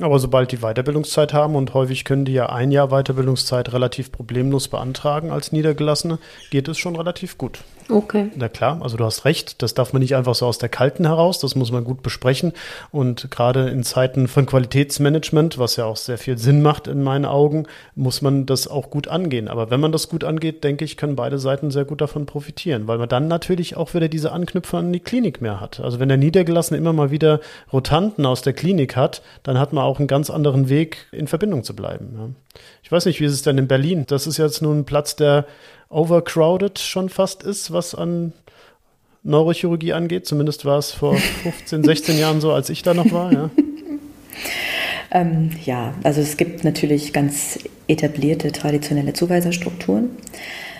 A: Aber sobald die Weiterbildungszeit haben und häufig können die ja ein Jahr Weiterbildungszeit relativ problemlos beantragen als Niedergelassene, geht es schon relativ gut.
B: Okay.
A: Na klar, also du hast recht, das darf man nicht einfach so aus der Kalten heraus, das muss man gut besprechen. Und gerade in Zeiten von Qualitätsmanagement, was ja auch sehr viel Sinn macht in meinen Augen, muss man das auch gut angehen. Aber wenn man das gut angeht, denke ich, können beide Seiten sehr gut davon profitieren, weil man dann natürlich auch wieder diese Anknüpfer an die Klinik mehr hat. Also wenn der Niedergelassene immer mal wieder Rotanten aus der Klinik hat, dann hat man auch einen ganz anderen Weg, in Verbindung zu bleiben. Ich weiß nicht, wie ist es denn in Berlin? Das ist jetzt nun ein Platz, der overcrowded schon fast ist, was an Neurochirurgie angeht. Zumindest war es vor 15, 16 Jahren so, als ich da noch war. Ja.
C: ähm, ja, also es gibt natürlich ganz etablierte traditionelle Zuweiserstrukturen.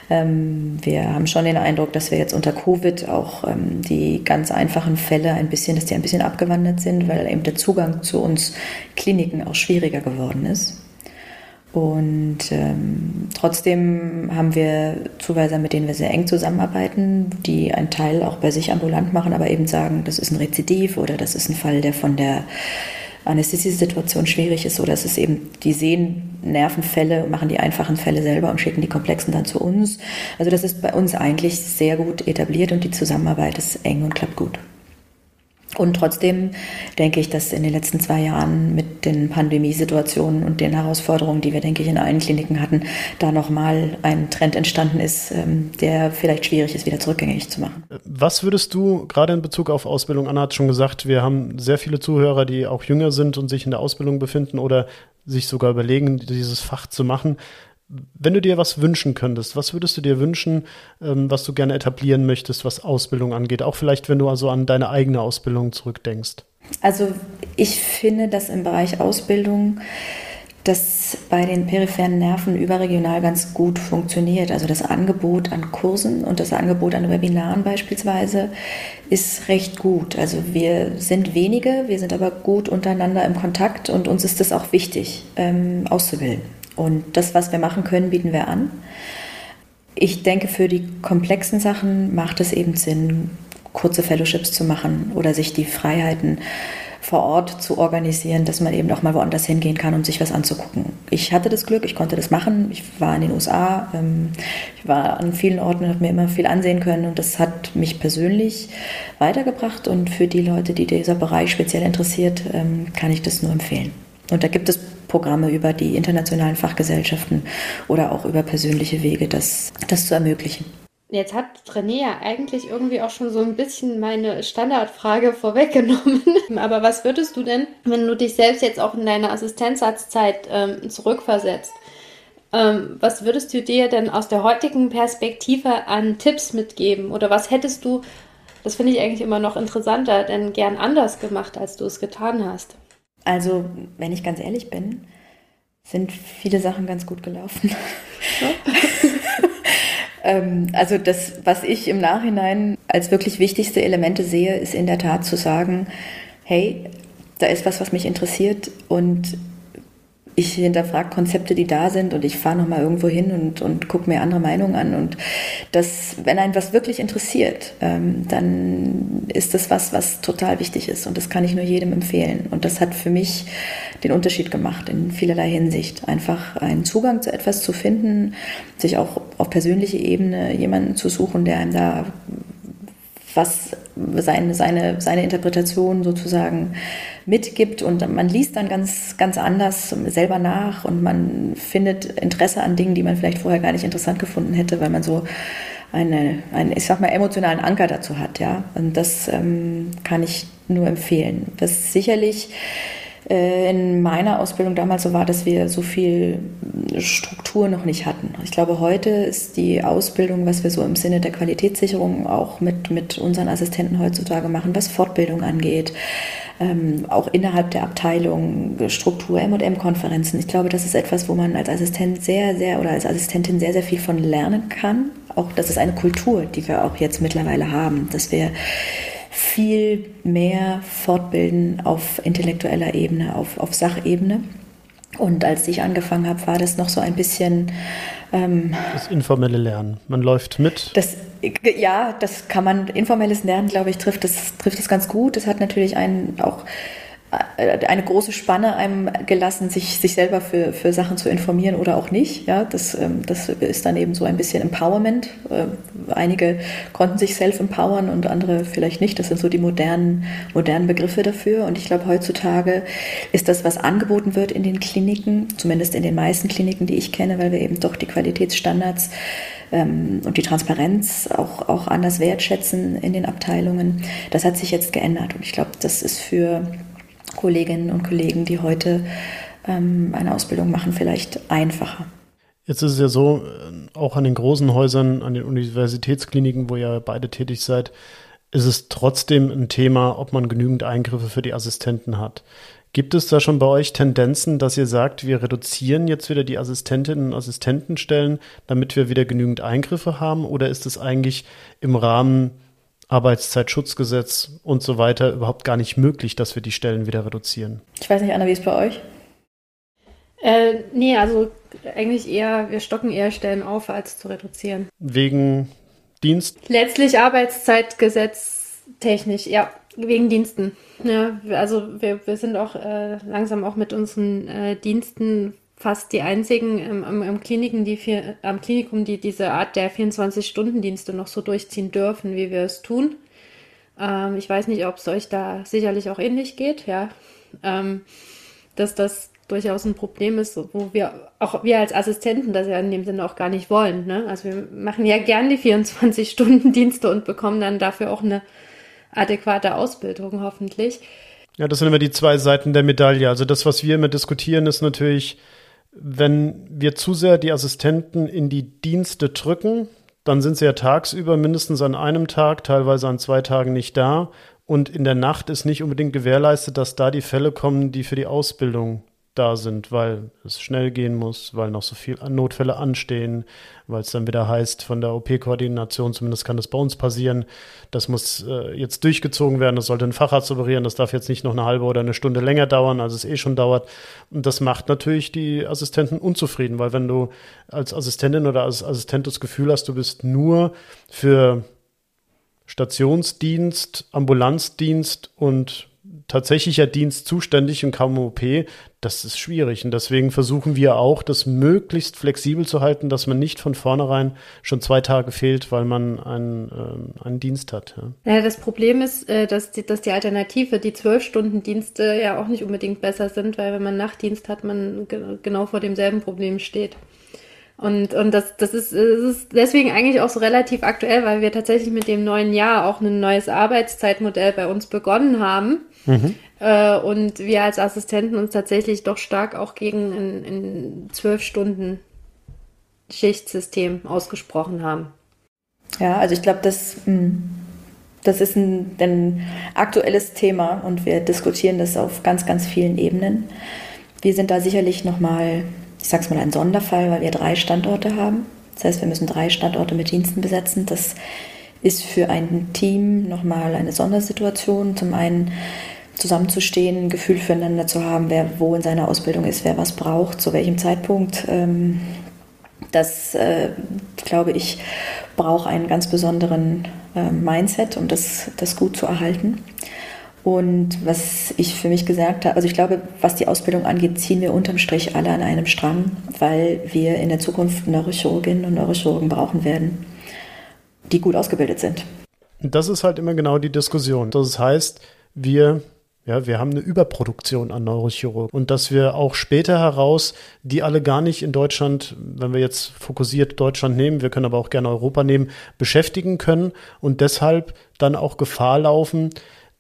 C: Ähm, wir haben schon den Eindruck, dass wir jetzt unter Covid auch ähm, die ganz einfachen Fälle ein bisschen, dass die ein bisschen abgewandert sind, weil eben der Zugang zu uns Kliniken auch schwieriger geworden ist. Und ähm, trotzdem haben wir Zuweiser, mit denen wir sehr eng zusammenarbeiten, die einen Teil auch bei sich ambulant machen, aber eben sagen, das ist ein Rezidiv oder das ist ein Fall, der von der Anästhesiesituation schwierig ist oder es ist eben, die sehen Nervenfälle, machen die einfachen Fälle selber und schicken die komplexen dann zu uns. Also das ist bei uns eigentlich sehr gut etabliert und die Zusammenarbeit ist eng und klappt gut. Und trotzdem denke ich, dass in den letzten zwei Jahren mit den Pandemiesituationen und den Herausforderungen, die wir, denke ich, in allen Kliniken hatten, da nochmal ein Trend entstanden ist, ähm, der vielleicht schwierig ist, wieder zurückgängig zu machen.
A: Was würdest du gerade in Bezug auf Ausbildung, Anna hat schon gesagt, wir haben sehr viele Zuhörer, die auch jünger sind und sich in der Ausbildung befinden oder sich sogar überlegen, dieses Fach zu machen. Wenn du dir was wünschen könntest, was würdest du dir wünschen, ähm, was du gerne etablieren möchtest, was Ausbildung angeht? Auch vielleicht, wenn du also an deine eigene Ausbildung zurückdenkst.
C: Also ich finde, dass im Bereich Ausbildung das bei den peripheren Nerven überregional ganz gut funktioniert. Also das Angebot an Kursen und das Angebot an Webinaren beispielsweise ist recht gut. Also wir sind wenige, wir sind aber gut untereinander im Kontakt und uns ist es auch wichtig, ähm, auszubilden. Und das, was wir machen können, bieten wir an. Ich denke, für die komplexen Sachen macht es eben Sinn, kurze Fellowships zu machen oder sich die Freiheiten vor Ort zu organisieren, dass man eben auch mal woanders hingehen kann, um sich was anzugucken. Ich hatte das Glück, ich konnte das machen. Ich war in den USA, ähm, ich war an vielen Orten und habe mir immer viel ansehen können und das hat mich persönlich weitergebracht und für die Leute, die dieser Bereich speziell interessiert, ähm, kann ich das nur empfehlen. Und da gibt es Programme über die internationalen Fachgesellschaften oder auch über persönliche Wege, das, das zu ermöglichen.
B: Jetzt hat René ja eigentlich irgendwie auch schon so ein bisschen meine Standardfrage vorweggenommen. Aber was würdest du denn, wenn du dich selbst jetzt auch in deine Assistenzarztzeit ähm, zurückversetzt? Ähm, was würdest du dir denn aus der heutigen Perspektive an Tipps mitgeben? Oder was hättest du, das finde ich eigentlich immer noch interessanter, denn gern anders gemacht, als du es getan hast?
C: Also, wenn ich ganz ehrlich bin, sind viele Sachen ganz gut gelaufen. Ähm, also das, was ich im Nachhinein als wirklich wichtigste Elemente sehe, ist in der Tat zu sagen, hey, da ist was, was mich interessiert und ich hinterfrage Konzepte, die da sind und ich fahre nochmal irgendwo hin und, und gucke mir andere Meinungen an. Und das, wenn einen was wirklich interessiert, ähm, dann ist das was, was total wichtig ist. Und das kann ich nur jedem empfehlen. Und das hat für mich den Unterschied gemacht in vielerlei Hinsicht. Einfach einen Zugang zu etwas zu finden, sich auch auf persönliche Ebene jemanden zu suchen, der einem da was seine, seine, seine Interpretation sozusagen mitgibt und man liest dann ganz, ganz anders selber nach und man findet Interesse an Dingen, die man vielleicht vorher gar nicht interessant gefunden hätte, weil man so eine, einen, ich sag mal, emotionalen Anker dazu hat, ja. Und das ähm, kann ich nur empfehlen. Was sicherlich in meiner Ausbildung damals so war, dass wir so viel Struktur noch nicht hatten. Ich glaube, heute ist die Ausbildung, was wir so im Sinne der Qualitätssicherung auch mit, mit unseren Assistenten heutzutage machen, was Fortbildung angeht, ähm, auch innerhalb der Abteilung, Struktur, M&M-Konferenzen. Ich glaube, das ist etwas, wo man als Assistent sehr, sehr oder als Assistentin sehr, sehr viel von lernen kann. Auch das ist eine Kultur, die wir auch jetzt mittlerweile haben, dass wir viel mehr fortbilden auf intellektueller Ebene, auf, auf Sachebene. Und als ich angefangen habe, war das noch so ein bisschen.
A: Ähm, das informelle Lernen. Man läuft mit.
C: Das, ja, das kann man. Informelles Lernen, glaube ich, trifft das, trifft das ganz gut. Das hat natürlich einen auch eine große Spanne einem gelassen, sich, sich selber für, für Sachen zu informieren oder auch nicht. Ja, das, ähm, das ist dann eben so ein bisschen Empowerment. Äh, einige konnten sich self-empowern und andere vielleicht nicht. Das sind so die modernen, modernen Begriffe dafür. Und ich glaube, heutzutage ist das, was angeboten wird in den Kliniken, zumindest in den meisten Kliniken, die ich kenne, weil wir eben doch die Qualitätsstandards ähm, und die Transparenz auch, auch anders wertschätzen in den Abteilungen. Das hat sich jetzt geändert. Und ich glaube, das ist für Kolleginnen und Kollegen, die heute ähm, eine Ausbildung machen, vielleicht einfacher.
A: Jetzt ist es ja so, äh, auch an den großen Häusern, an den Universitätskliniken, wo ihr beide tätig seid, ist es trotzdem ein Thema, ob man genügend Eingriffe für die Assistenten hat. Gibt es da schon bei euch Tendenzen, dass ihr sagt, wir reduzieren jetzt wieder die Assistentinnen und Assistentenstellen, damit wir wieder genügend Eingriffe haben? Oder ist es eigentlich im Rahmen Arbeitszeitschutzgesetz und so weiter überhaupt gar nicht möglich, dass wir die Stellen wieder reduzieren.
C: Ich weiß nicht, Anna, wie es bei euch?
B: Äh, nee, also eigentlich eher, wir stocken eher Stellen auf, als zu reduzieren.
A: Wegen Dienst?
B: Letztlich Arbeitszeitgesetz technisch, ja, wegen Diensten. Ja, also wir, wir sind auch äh, langsam auch mit unseren äh, Diensten fast die einzigen im, im, im Kliniken, die vier, am Klinikum, die diese Art der 24-Stunden-Dienste noch so durchziehen dürfen, wie wir es tun. Ähm, ich weiß nicht, ob es euch da sicherlich auch ähnlich geht, ja. Ähm, dass das durchaus ein Problem ist, wo wir auch wir als Assistenten das ja in dem Sinne auch gar nicht wollen. Ne? Also wir machen ja gern die 24-Stunden-Dienste und bekommen dann dafür auch eine adäquate Ausbildung hoffentlich.
A: Ja, das sind immer die zwei Seiten der Medaille. Also das, was wir immer diskutieren, ist natürlich, wenn wir zu sehr die Assistenten in die Dienste drücken, dann sind sie ja tagsüber mindestens an einem Tag, teilweise an zwei Tagen nicht da. Und in der Nacht ist nicht unbedingt gewährleistet, dass da die Fälle kommen, die für die Ausbildung da sind, weil es schnell gehen muss, weil noch so viele Notfälle anstehen, weil es dann wieder heißt, von der OP-Koordination, zumindest kann das bei uns passieren, das muss äh, jetzt durchgezogen werden, das sollte ein Facharzt operieren, das darf jetzt nicht noch eine halbe oder eine Stunde länger dauern, als es eh schon dauert. Und das macht natürlich die Assistenten unzufrieden, weil wenn du als Assistentin oder als Assistent das Gefühl hast, du bist nur für Stationsdienst, Ambulanzdienst und tatsächlicher Dienst zuständig und kaum OP, das ist schwierig. Und deswegen versuchen wir auch, das möglichst flexibel zu halten, dass man nicht von vornherein schon zwei Tage fehlt, weil man einen, äh, einen Dienst hat.
B: Ja. ja das Problem ist, äh, dass, die, dass die Alternative, die Zwölf-Stunden-Dienste ja auch nicht unbedingt besser sind, weil wenn man Nachtdienst hat, man genau vor demselben Problem steht. Und, und das, das, ist, das ist deswegen eigentlich auch so relativ aktuell, weil wir tatsächlich mit dem neuen Jahr auch ein neues Arbeitszeitmodell bei uns begonnen haben. Mhm. Äh, und wir als Assistenten uns tatsächlich doch stark auch gegen ein, 12 Stunden Schichtsystem ausgesprochen haben.
C: Ja, also ich glaube, das, hm, das ist ein, ein aktuelles Thema und wir diskutieren das auf ganz, ganz vielen Ebenen. Wir sind da sicherlich nochmal ich sage es mal, ein Sonderfall, weil wir drei Standorte haben. Das heißt, wir müssen drei Standorte mit Diensten besetzen. Das ist für ein Team nochmal eine Sondersituation. Zum einen zusammenzustehen, ein Gefühl füreinander zu haben, wer wo in seiner Ausbildung ist, wer was braucht, zu welchem Zeitpunkt. Ähm, das, äh, glaube ich, braucht einen ganz besonderen äh, Mindset, um das, das gut zu erhalten. Und was ich für mich gesagt habe, also ich glaube, was die Ausbildung angeht, ziehen wir unterm Strich alle an einem Strang, weil wir in der Zukunft Neurochirurginnen und Neurochirurgen brauchen werden, die gut ausgebildet sind.
A: Das ist halt immer genau die Diskussion. Das heißt, wir ja, wir haben eine Überproduktion an Neurochirurgen und dass wir auch später heraus die alle gar nicht in Deutschland, wenn wir jetzt fokussiert Deutschland nehmen, wir können aber auch gerne Europa nehmen, beschäftigen können und deshalb dann auch Gefahr laufen,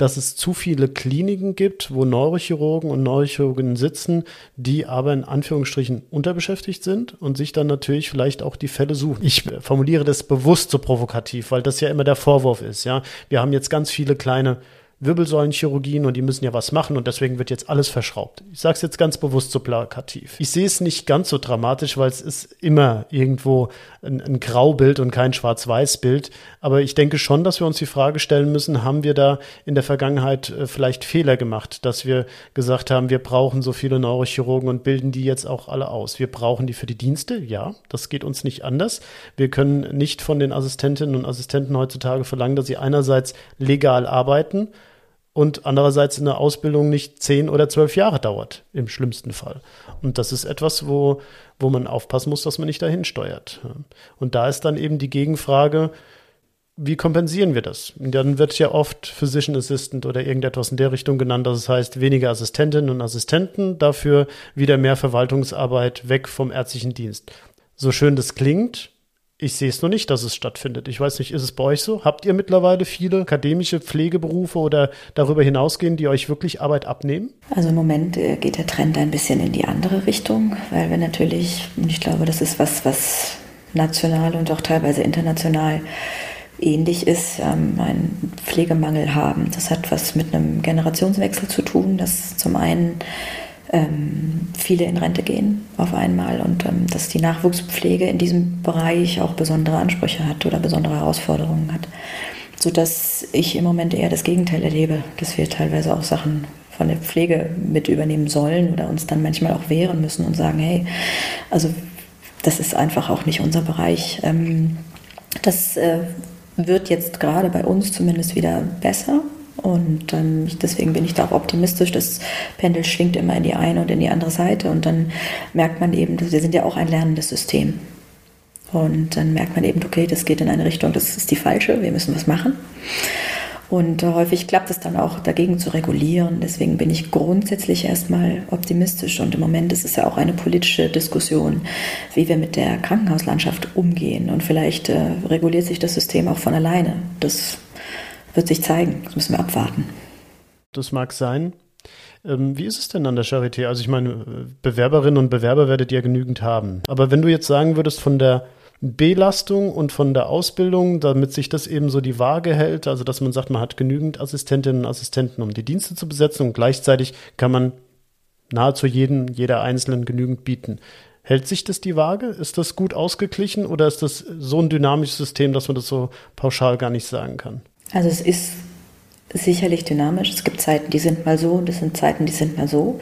A: dass es zu viele Kliniken gibt, wo Neurochirurgen und Neurochirurginnen sitzen, die aber in Anführungsstrichen unterbeschäftigt sind und sich dann natürlich vielleicht auch die Fälle suchen. Ich formuliere das bewusst so provokativ, weil das ja immer der Vorwurf ist. Ja, wir haben jetzt ganz viele kleine Wirbelsäulenchirurgien und die müssen ja was machen und deswegen wird jetzt alles verschraubt. Ich sage es jetzt ganz bewusst so plakativ. Ich sehe es nicht ganz so dramatisch, weil es ist immer irgendwo ein, ein Graubild und kein Schwarz-Weiß-Bild. Aber ich denke schon, dass wir uns die Frage stellen müssen, haben wir da in der Vergangenheit äh, vielleicht Fehler gemacht, dass wir gesagt haben, wir brauchen so viele Neurochirurgen und bilden die jetzt auch alle aus. Wir brauchen die für die Dienste, ja, das geht uns nicht anders. Wir können nicht von den Assistentinnen und Assistenten heutzutage verlangen, dass sie einerseits legal arbeiten, und andererseits eine Ausbildung nicht zehn oder zwölf Jahre dauert, im schlimmsten Fall. Und das ist etwas, wo, wo man aufpassen muss, dass man nicht dahin steuert. Und da ist dann eben die Gegenfrage, wie kompensieren wir das? Und dann wird ja oft Physician Assistant oder irgendetwas in der Richtung genannt, dass es heißt, weniger Assistentinnen und Assistenten, dafür wieder mehr Verwaltungsarbeit weg vom ärztlichen Dienst. So schön das klingt, ich sehe es nur nicht, dass es stattfindet. Ich weiß nicht, ist es bei euch so? Habt ihr mittlerweile viele akademische Pflegeberufe oder darüber hinausgehen, die euch wirklich Arbeit abnehmen?
C: Also im Moment äh, geht der Trend ein bisschen in die andere Richtung, weil wir natürlich, und ich glaube, das ist was, was national und auch teilweise international ähnlich ist, ähm, einen Pflegemangel haben. Das hat was mit einem Generationswechsel zu tun, dass zum einen ähm, viele in Rente gehen auf einmal und ähm, dass die Nachwuchspflege in diesem Bereich auch besondere Ansprüche hat oder besondere Herausforderungen hat. Sodass ich im Moment eher das Gegenteil erlebe, dass wir teilweise auch Sachen von der Pflege mit übernehmen sollen oder uns dann manchmal auch wehren müssen und sagen, hey, also das ist einfach auch nicht unser Bereich. Ähm, das äh, wird jetzt gerade bei uns zumindest wieder besser. Und ähm, deswegen bin ich da auch optimistisch. Das Pendel schwingt immer in die eine und in die andere Seite. Und dann merkt man eben, wir sind ja auch ein lernendes System. Und dann merkt man eben, okay, das geht in eine Richtung, das ist die falsche, wir müssen was machen. Und häufig klappt es dann auch, dagegen zu regulieren. Deswegen bin ich grundsätzlich erstmal optimistisch. Und im Moment ist es ja auch eine politische Diskussion, wie wir mit der Krankenhauslandschaft umgehen. Und vielleicht äh, reguliert sich das System auch von alleine. Das wird sich zeigen. Das müssen wir abwarten.
A: Das mag sein. Ähm, wie ist es denn an der Charité? Also ich meine, Bewerberinnen und Bewerber werdet ihr genügend haben. Aber wenn du jetzt sagen würdest, von der Belastung und von der Ausbildung, damit sich das eben so die Waage hält, also dass man sagt, man hat genügend Assistentinnen und Assistenten, um die Dienste zu besetzen und gleichzeitig kann man nahezu jeden, jeder Einzelnen genügend bieten. Hält sich das die Waage? Ist das gut ausgeglichen oder ist das so ein dynamisches System, dass man das so pauschal gar nicht sagen kann?
C: Also es ist sicherlich dynamisch. Es gibt Zeiten, die sind mal so und es sind Zeiten, die sind mal so.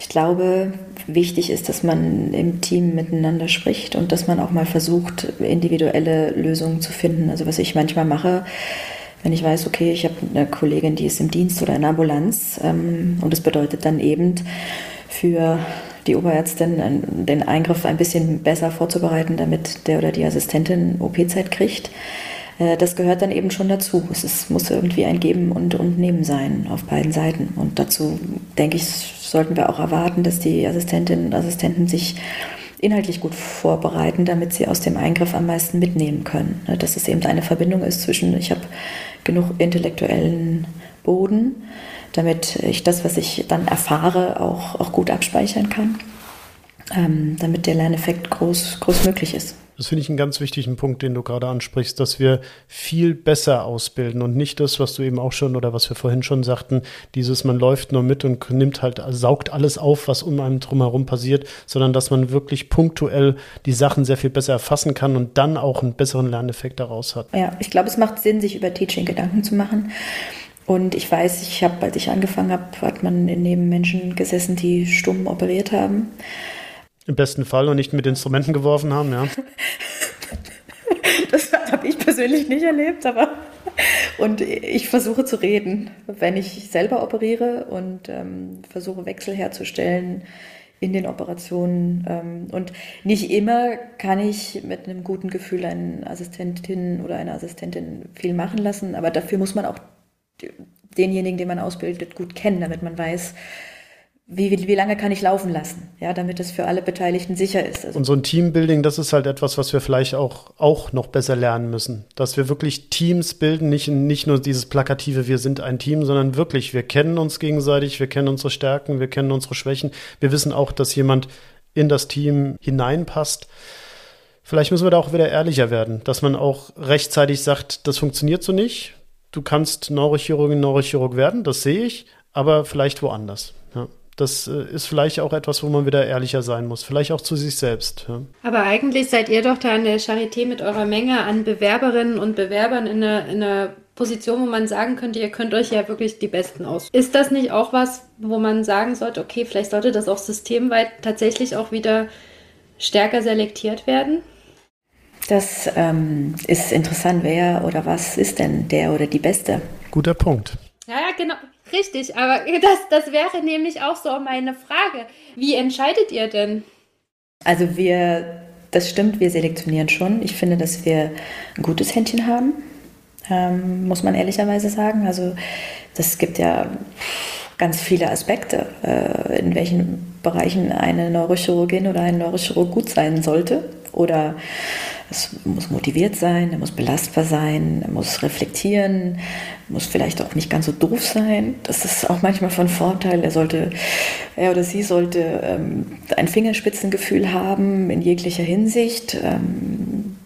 C: Ich glaube, wichtig ist, dass man im Team miteinander spricht und dass man auch mal versucht, individuelle Lösungen zu finden. Also was ich manchmal mache, wenn ich weiß, okay, ich habe eine Kollegin, die ist im Dienst oder in Ambulanz ähm, und das bedeutet dann eben für die Oberärztin den Eingriff ein bisschen besser vorzubereiten, damit der oder die Assistentin OP-Zeit kriegt. Äh, das gehört dann eben schon dazu. Es ist, muss irgendwie ein Geben und, und Nehmen sein auf beiden Seiten. Und dazu, denke ich, sollten wir auch erwarten, dass die Assistentinnen und Assistenten sich inhaltlich gut vorbereiten, damit sie aus dem Eingriff am meisten mitnehmen können. Ne, dass es eben eine Verbindung ist zwischen, ich habe genug intellektuellen Boden, damit ich das, was ich dann erfahre, auch, auch gut abspeichern kann, ähm, damit der Lerneffekt groß, groß möglich ist.
A: Das finde ich einen ganz wichtigen Punkt, den du gerade ansprichst, dass wir viel besser ausbilden und nicht das, was du eben auch schon oder was wir vorhin schon sagten, dieses man läuft nur mit und nimmt halt, saugt alles auf, was um einem drumherum passiert, sondern dass man wirklich punktuell die Sachen sehr viel besser erfassen kann und dann auch einen besseren Lerneffekt daraus hat.
C: Ja, ich glaube, es macht Sinn, sich über Teaching Gedanken zu machen. Und ich weiß, ich habe, als ich angefangen habe, hat man neben Menschen gesessen, die stumm operiert haben.
A: Im besten Fall und nicht mit Instrumenten geworfen haben, ja.
C: das habe ich persönlich nicht erlebt, aber und ich versuche zu reden, wenn ich selber operiere und ähm, versuche Wechsel herzustellen in den Operationen. Ähm, und nicht immer kann ich mit einem guten Gefühl eine Assistentin oder eine Assistentin viel machen lassen, aber dafür muss man auch denjenigen, den man ausbildet, gut kennen, damit man weiß, wie, wie, wie lange kann ich laufen lassen, ja, damit es für alle Beteiligten sicher ist.
A: Also und so ein Teambuilding, das ist halt etwas, was wir vielleicht auch, auch noch besser lernen müssen. Dass wir wirklich Teams bilden, nicht, nicht nur dieses plakative, wir sind ein Team, sondern wirklich, wir kennen uns gegenseitig, wir kennen unsere Stärken, wir kennen unsere Schwächen. Wir wissen auch, dass jemand in das Team hineinpasst. Vielleicht müssen wir da auch wieder ehrlicher werden, dass man auch rechtzeitig sagt, das funktioniert so nicht. Du kannst Neurochirurgin, Neurochirurg werden, das sehe ich, aber vielleicht woanders. Ja. Das äh, ist vielleicht auch etwas, wo man wieder ehrlicher sein muss. Vielleicht auch zu sich selbst. Ja.
B: Aber eigentlich seid ihr doch da in der Charité mit eurer Menge an Bewerberinnen und Bewerbern in einer, in einer Position, wo man sagen könnte, ihr könnt euch ja wirklich die Besten aus. Ist das nicht auch was, wo man sagen sollte, okay, vielleicht sollte das auch systemweit tatsächlich auch wieder stärker selektiert werden?
C: Das ähm, ist interessant, wer oder was ist denn der oder die Beste?
A: Guter Punkt.
B: Ja, ja, genau. Richtig, aber das, das wäre nämlich auch so meine Frage. Wie entscheidet ihr denn?
C: Also wir, das stimmt, wir selektionieren schon. Ich finde, dass wir ein gutes Händchen haben, ähm, muss man ehrlicherweise sagen. Also das gibt ja ganz viele Aspekte, äh, in welchen Bereichen eine Neurochirurgin oder ein Neurochirurg gut sein sollte oder es muss motiviert sein, er muss belastbar sein, er muss reflektieren, muss vielleicht auch nicht ganz so doof sein. Das ist auch manchmal von Vorteil. Er sollte, er oder sie sollte ähm, ein Fingerspitzengefühl haben in jeglicher Hinsicht. Ähm,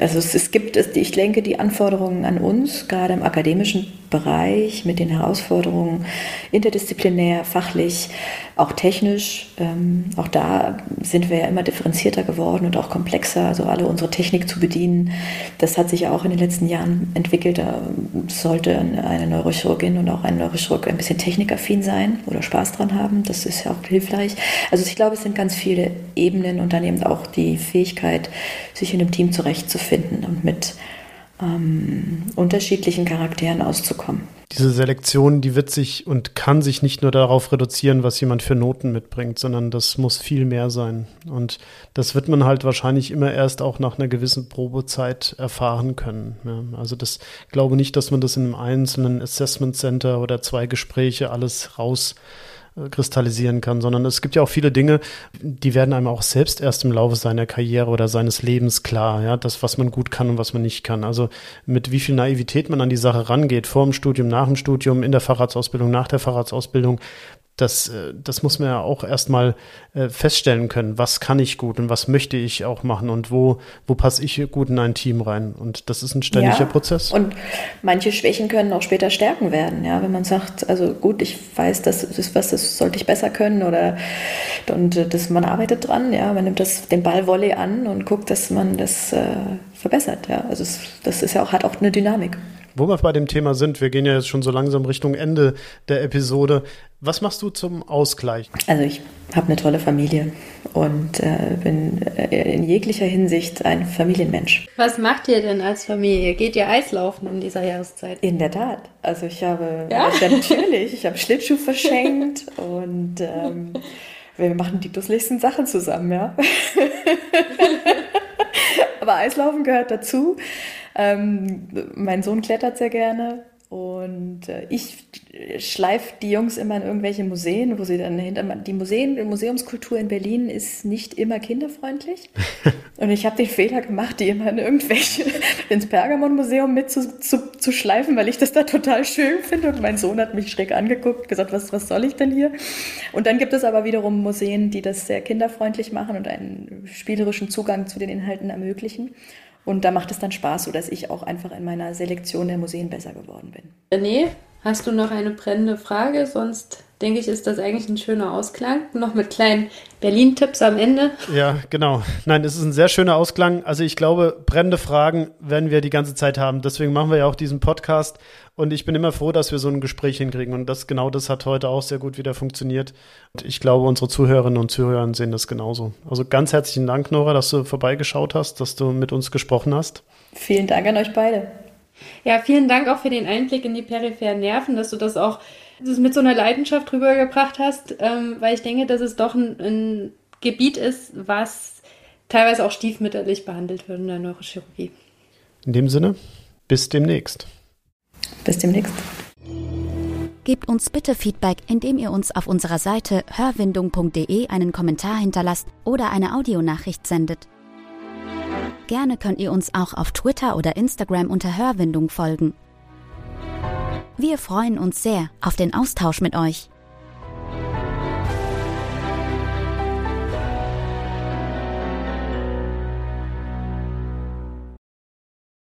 C: also es, es gibt, ich denke, die Anforderungen an uns, gerade im akademischen Bereich mit den Herausforderungen interdisziplinär, fachlich, auch technisch. Ähm, auch da sind wir ja immer differenzierter geworden und auch komplexer, also alle unsere Technik zu bedienen. Das hat sich ja auch in den letzten Jahren entwickelt. Da sollte eine Neurochirurgin und auch ein Neurochirurg ein bisschen technikaffin sein oder Spaß dran haben. Das ist ja auch hilfreich. Also ich glaube, es sind ganz viele Ebenen und dann eben auch die Fähigkeit, sich in einem Team zurechtzufinden und mit ähm, unterschiedlichen Charakteren auszukommen.
A: Diese Selektion, die wird sich und kann sich nicht nur darauf reduzieren, was jemand für Noten mitbringt, sondern das muss viel mehr sein. Und das wird man halt wahrscheinlich immer erst auch nach einer gewissen Probezeit erfahren können. Ja, also das glaube nicht, dass man das in einem einzelnen Assessment Center oder zwei Gespräche alles raus kristallisieren kann, sondern es gibt ja auch viele Dinge, die werden einem auch selbst erst im Laufe seiner Karriere oder seines Lebens klar, ja, das, was man gut kann und was man nicht kann. Also mit wie viel Naivität man an die Sache rangeht, vor dem Studium, nach dem Studium, in der Fahrradsausbildung, nach der Fahrradsausbildung, das, äh, das muss man ja auch erstmal äh, feststellen können. Was kann ich gut und was möchte ich auch machen und wo, wo passe ich gut in ein Team rein? Und das ist ein ständiger ja, Prozess.
C: Und manche Schwächen können auch später Stärken werden, ja. Wenn man sagt, also gut, ich weiß, das ist was, das sollte ich besser können oder und äh, das, man arbeitet dran, ja. Man nimmt das, den Ball Volley an und guckt, dass man das äh, verbessert, ja. Also es, das ist ja auch, hat auch eine Dynamik.
A: Wo wir bei dem Thema sind, wir gehen ja jetzt schon so langsam Richtung Ende der Episode. Was machst du zum Ausgleich?
C: Also ich habe eine tolle Familie und äh, bin äh, in jeglicher Hinsicht ein Familienmensch.
B: Was macht ihr denn als Familie? Geht ihr Eislaufen in dieser Jahreszeit?
C: In der Tat. Also ich habe ja, ja natürlich, ich habe Schlittschuh verschenkt und ähm, wir machen die lustigsten Sachen zusammen, ja. Aber Eislaufen gehört dazu. Ähm, mein Sohn klettert sehr gerne. Und äh, ich schleife die Jungs immer in irgendwelche Museen, wo sie dann hinter die Museen, die Museumskultur in Berlin ist nicht immer kinderfreundlich. Und ich habe den Fehler gemacht, die immer in irgendwelche ins Pergamon-Museum mit zu, zu, zu, schleifen, weil ich das da total schön finde. Und mein Sohn hat mich schräg angeguckt, gesagt, was, was soll ich denn hier? Und dann gibt es aber wiederum Museen, die das sehr kinderfreundlich machen und einen spielerischen Zugang zu den Inhalten ermöglichen. Und da macht es dann Spaß, sodass ich auch einfach in meiner Selektion der Museen besser geworden bin.
B: Nee, hast du noch eine brennende Frage? Sonst denke ich, ist das eigentlich ein schöner Ausklang. Noch mit kleinen Berlin-Tipps am Ende.
A: Ja, genau. Nein, es ist ein sehr schöner Ausklang. Also ich glaube, brennende Fragen werden wir die ganze Zeit haben. Deswegen machen wir ja auch diesen Podcast. Und ich bin immer froh, dass wir so ein Gespräch hinkriegen. Und das genau das hat heute auch sehr gut wieder funktioniert. Und ich glaube, unsere Zuhörerinnen und Zuhörer sehen das genauso. Also ganz herzlichen Dank, Nora, dass du vorbeigeschaut hast, dass du mit uns gesprochen hast.
C: Vielen Dank an euch beide.
B: Ja, vielen Dank auch für den Einblick in die peripheren Nerven, dass du das auch mit so einer Leidenschaft rübergebracht hast, ähm, weil ich denke, dass es doch ein, ein Gebiet ist, was teilweise auch stiefmütterlich behandelt wird in der Neurochirurgie.
A: In dem Sinne, bis demnächst.
C: Bis demnächst.
D: Gebt uns bitte Feedback, indem ihr uns auf unserer Seite hörwindung.de einen Kommentar hinterlasst oder eine Audionachricht sendet. Gerne könnt ihr uns auch auf Twitter oder Instagram unter Hörwindung folgen. Wir freuen uns sehr auf den Austausch mit euch.